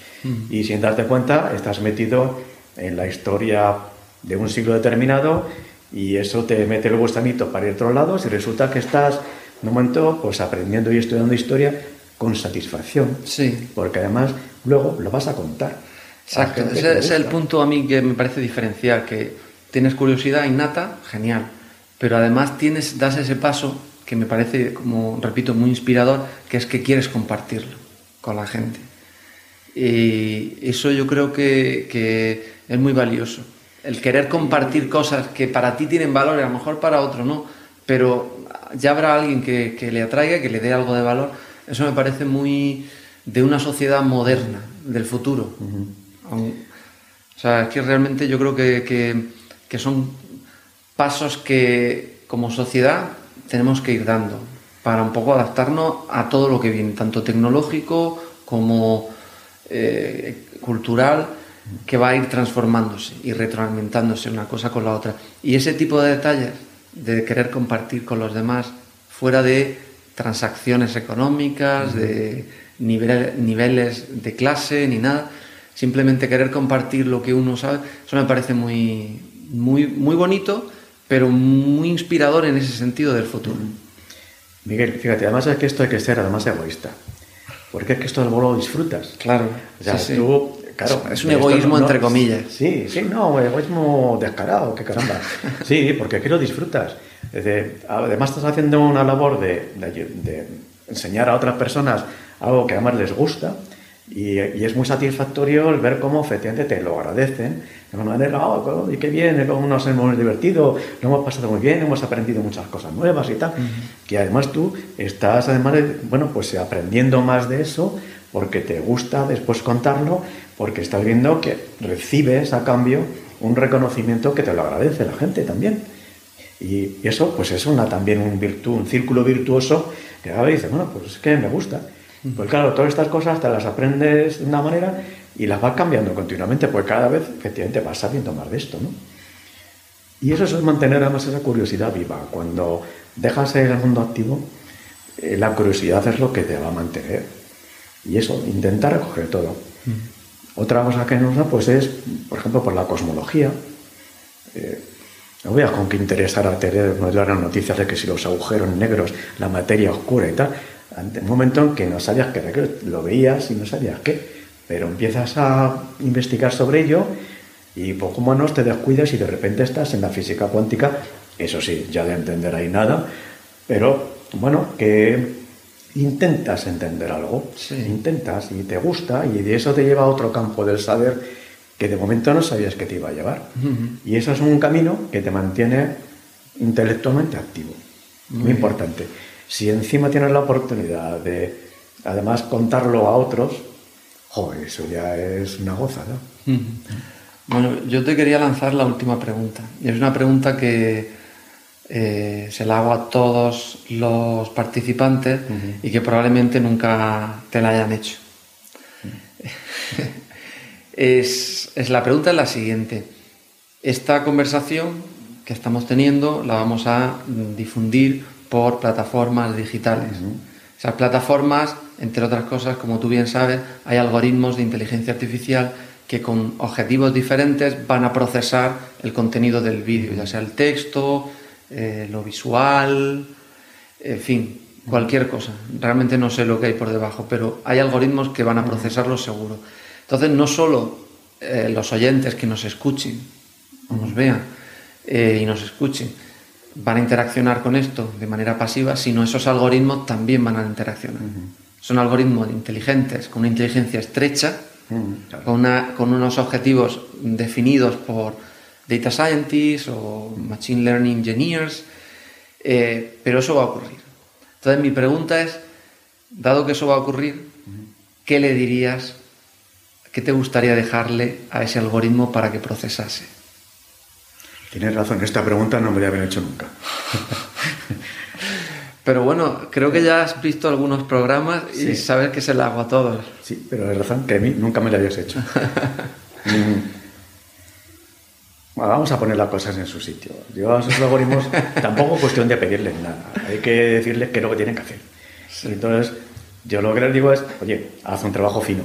Y sin darte cuenta, estás metido en la historia de un siglo determinado y eso te mete el gustanito para ir a otros lados y resulta que estás en un momento pues aprendiendo y estudiando historia con satisfacción. Sí. Porque además luego lo vas a contar. Exacto. Ese es el punto a mí que me parece diferencial, que tienes curiosidad innata, genial, pero además tienes, das ese paso que me parece, como repito, muy inspirador, que es que quieres compartirlo con la gente. Y eso yo creo que, que es muy valioso. El querer compartir cosas que para ti tienen valor y a lo mejor para otro no, pero ya habrá alguien que, le atraiga, que le dé algo de valor. Eso me parece muy de una sociedad moderna, del futuro. O sea, es que realmente yo creo que, que son pasos que como sociedad tenemos que ir dando para un poco adaptarnos a todo lo que viene, tanto tecnológico como eh, cultural que va a ir transformándose y retroalimentándose una cosa con la otra. Y ese tipo de detalles de querer compartir con los demás, fuera de transacciones económicas, de niveles de clase, ni nada, simplemente querer compartir lo que uno sabe, eso me parece muy, muy, muy bonito, pero muy inspirador en ese sentido del futuro. Miguel, fíjate, además es que esto hay que ser además egoísta. Porque es que esto del bolo lo disfrutas. Claro. O sea, tú, claro, es un egoísmo entre comillas. Sí, sí, no, egoísmo descarado, qué caramba. Sí, porque aquí lo disfrutas. además estás haciendo una labor de, de, enseñar a otras personas algo que además les gusta y, es muy satisfactorio el ver cómo efectivamente te lo agradecen de una manera, oh, y qué bien, cómo nos hemos divertido, lo hemos pasado muy bien, hemos aprendido muchas cosas nuevas y tal. Que además tú estás, además, bueno, pues aprendiendo más de eso porque te gusta después contarlo, porque estás viendo que recibes a cambio un reconocimiento que te lo agradece la gente también. Y eso, pues es una, también un, virtu, un círculo virtuoso que ahora dice, bueno, pues es que me gusta. Pues claro, todas estas cosas te las aprendes de una manera y las vas cambiando continuamente, pues cada vez efectivamente vas sabiendo más de esto, ¿no? Y eso es mantener además esa curiosidad viva. Cuando dejas el mundo activo, eh, la curiosidad es lo que te va a mantener. Y eso, intentar recoger todo. Otra cosa que nos da, pues es, por ejemplo, por la cosmología. Eh, no veas con qué interesar a tener las noticias de que si los agujeros negros, la materia oscura y tal, ante un momento en que no sabías qué era, lo veías y no sabías qué, pero empiezas a investigar sobre ello y poco menos te descuidas y de repente estás en la física cuántica, eso sí, ya de entender ahí nada, pero bueno, que intentas entender algo, intentas y te gusta y de eso te lleva a otro campo del saber que de momento no sabías que te iba a llevar. Y eso es un camino que te mantiene intelectualmente activo, muy importante. Si encima tienes la oportunidad de, además, contarlo a otros, joder, eso ya es una goza, ¿no? Bueno, yo te quería lanzar la última pregunta. Y es una pregunta que eh, se la hago a todos los participantes y que probablemente nunca te la hayan hecho. es, es, la pregunta es la siguiente. Esta conversación que estamos teniendo la vamos a difundir por plataformas digitales. Esas plataformas, entre otras cosas, como tú bien sabes, hay algoritmos de inteligencia artificial que con objetivos diferentes van a procesar el contenido del vídeo, ya sea el texto, eh, lo visual, en fin, cualquier cosa. Realmente no sé lo que hay por debajo, pero hay algoritmos que van a procesarlo seguro. Entonces, no solo eh, los oyentes que nos escuchen o nos vean eh, y nos escuchen, van a interaccionar con esto de manera pasiva, sino esos algoritmos también van a interaccionar. Son algoritmos inteligentes, con una inteligencia estrecha, con, con, unos objetivos definidos por data scientists o machine learning engineers, eh, pero eso va a ocurrir. Entonces mi pregunta es, dado que eso va a ocurrir, ¿qué le dirías, qué te gustaría dejarle a ese algoritmo para que procesase? Tienes razón, esta pregunta no me la habían hecho nunca. Pero bueno, creo que ya has visto algunos programas y sabes que se la hago a todos. Sí, pero es razón que a mí nunca me la habías hecho. Mm. vamos a poner las cosas en su sitio. Yo a esos algoritmos tampoco es cuestión de pedirles nada. Hay que decirles qué es lo que tienen que hacer. Entonces, yo lo que les digo es, oye, haz un trabajo fino.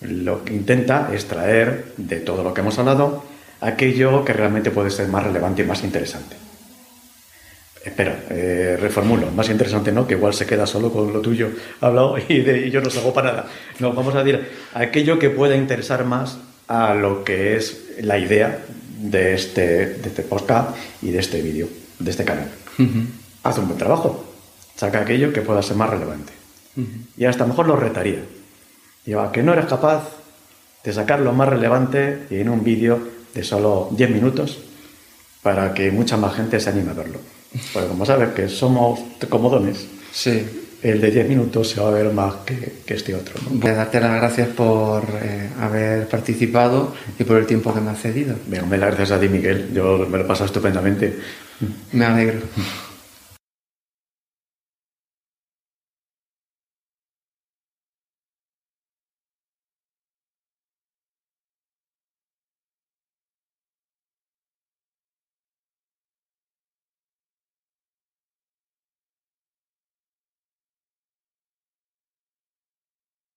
Lo que intenta es traer de todo lo que hemos hablado aquello que realmente puede ser más relevante y más interesante. Espera, eh, reformulo, más interesante no, que igual se queda solo con lo tuyo hablado y, de, yo no salgo para nada. No, vamos a decir aquello que pueda interesar más a lo que es la idea de este, de este podcast y de este vídeo, de este canal. Haz un buen trabajo, saca aquello que pueda ser más relevante. Y hasta mejor lo retaría. Y a que no eres capaz de sacar lo más relevante y en un vídeo de solo 10 minutos para que mucha más gente se anime a verlo. Porque como sabes que somos comodones, sí. el de 10 minutos se va a ver más que, este otro. Voy a darte las gracias por eh, haber participado y por el tiempo que me has cedido. me las gracias a ti, Miguel. Yo me lo he pasado estupendamente. Me alegro.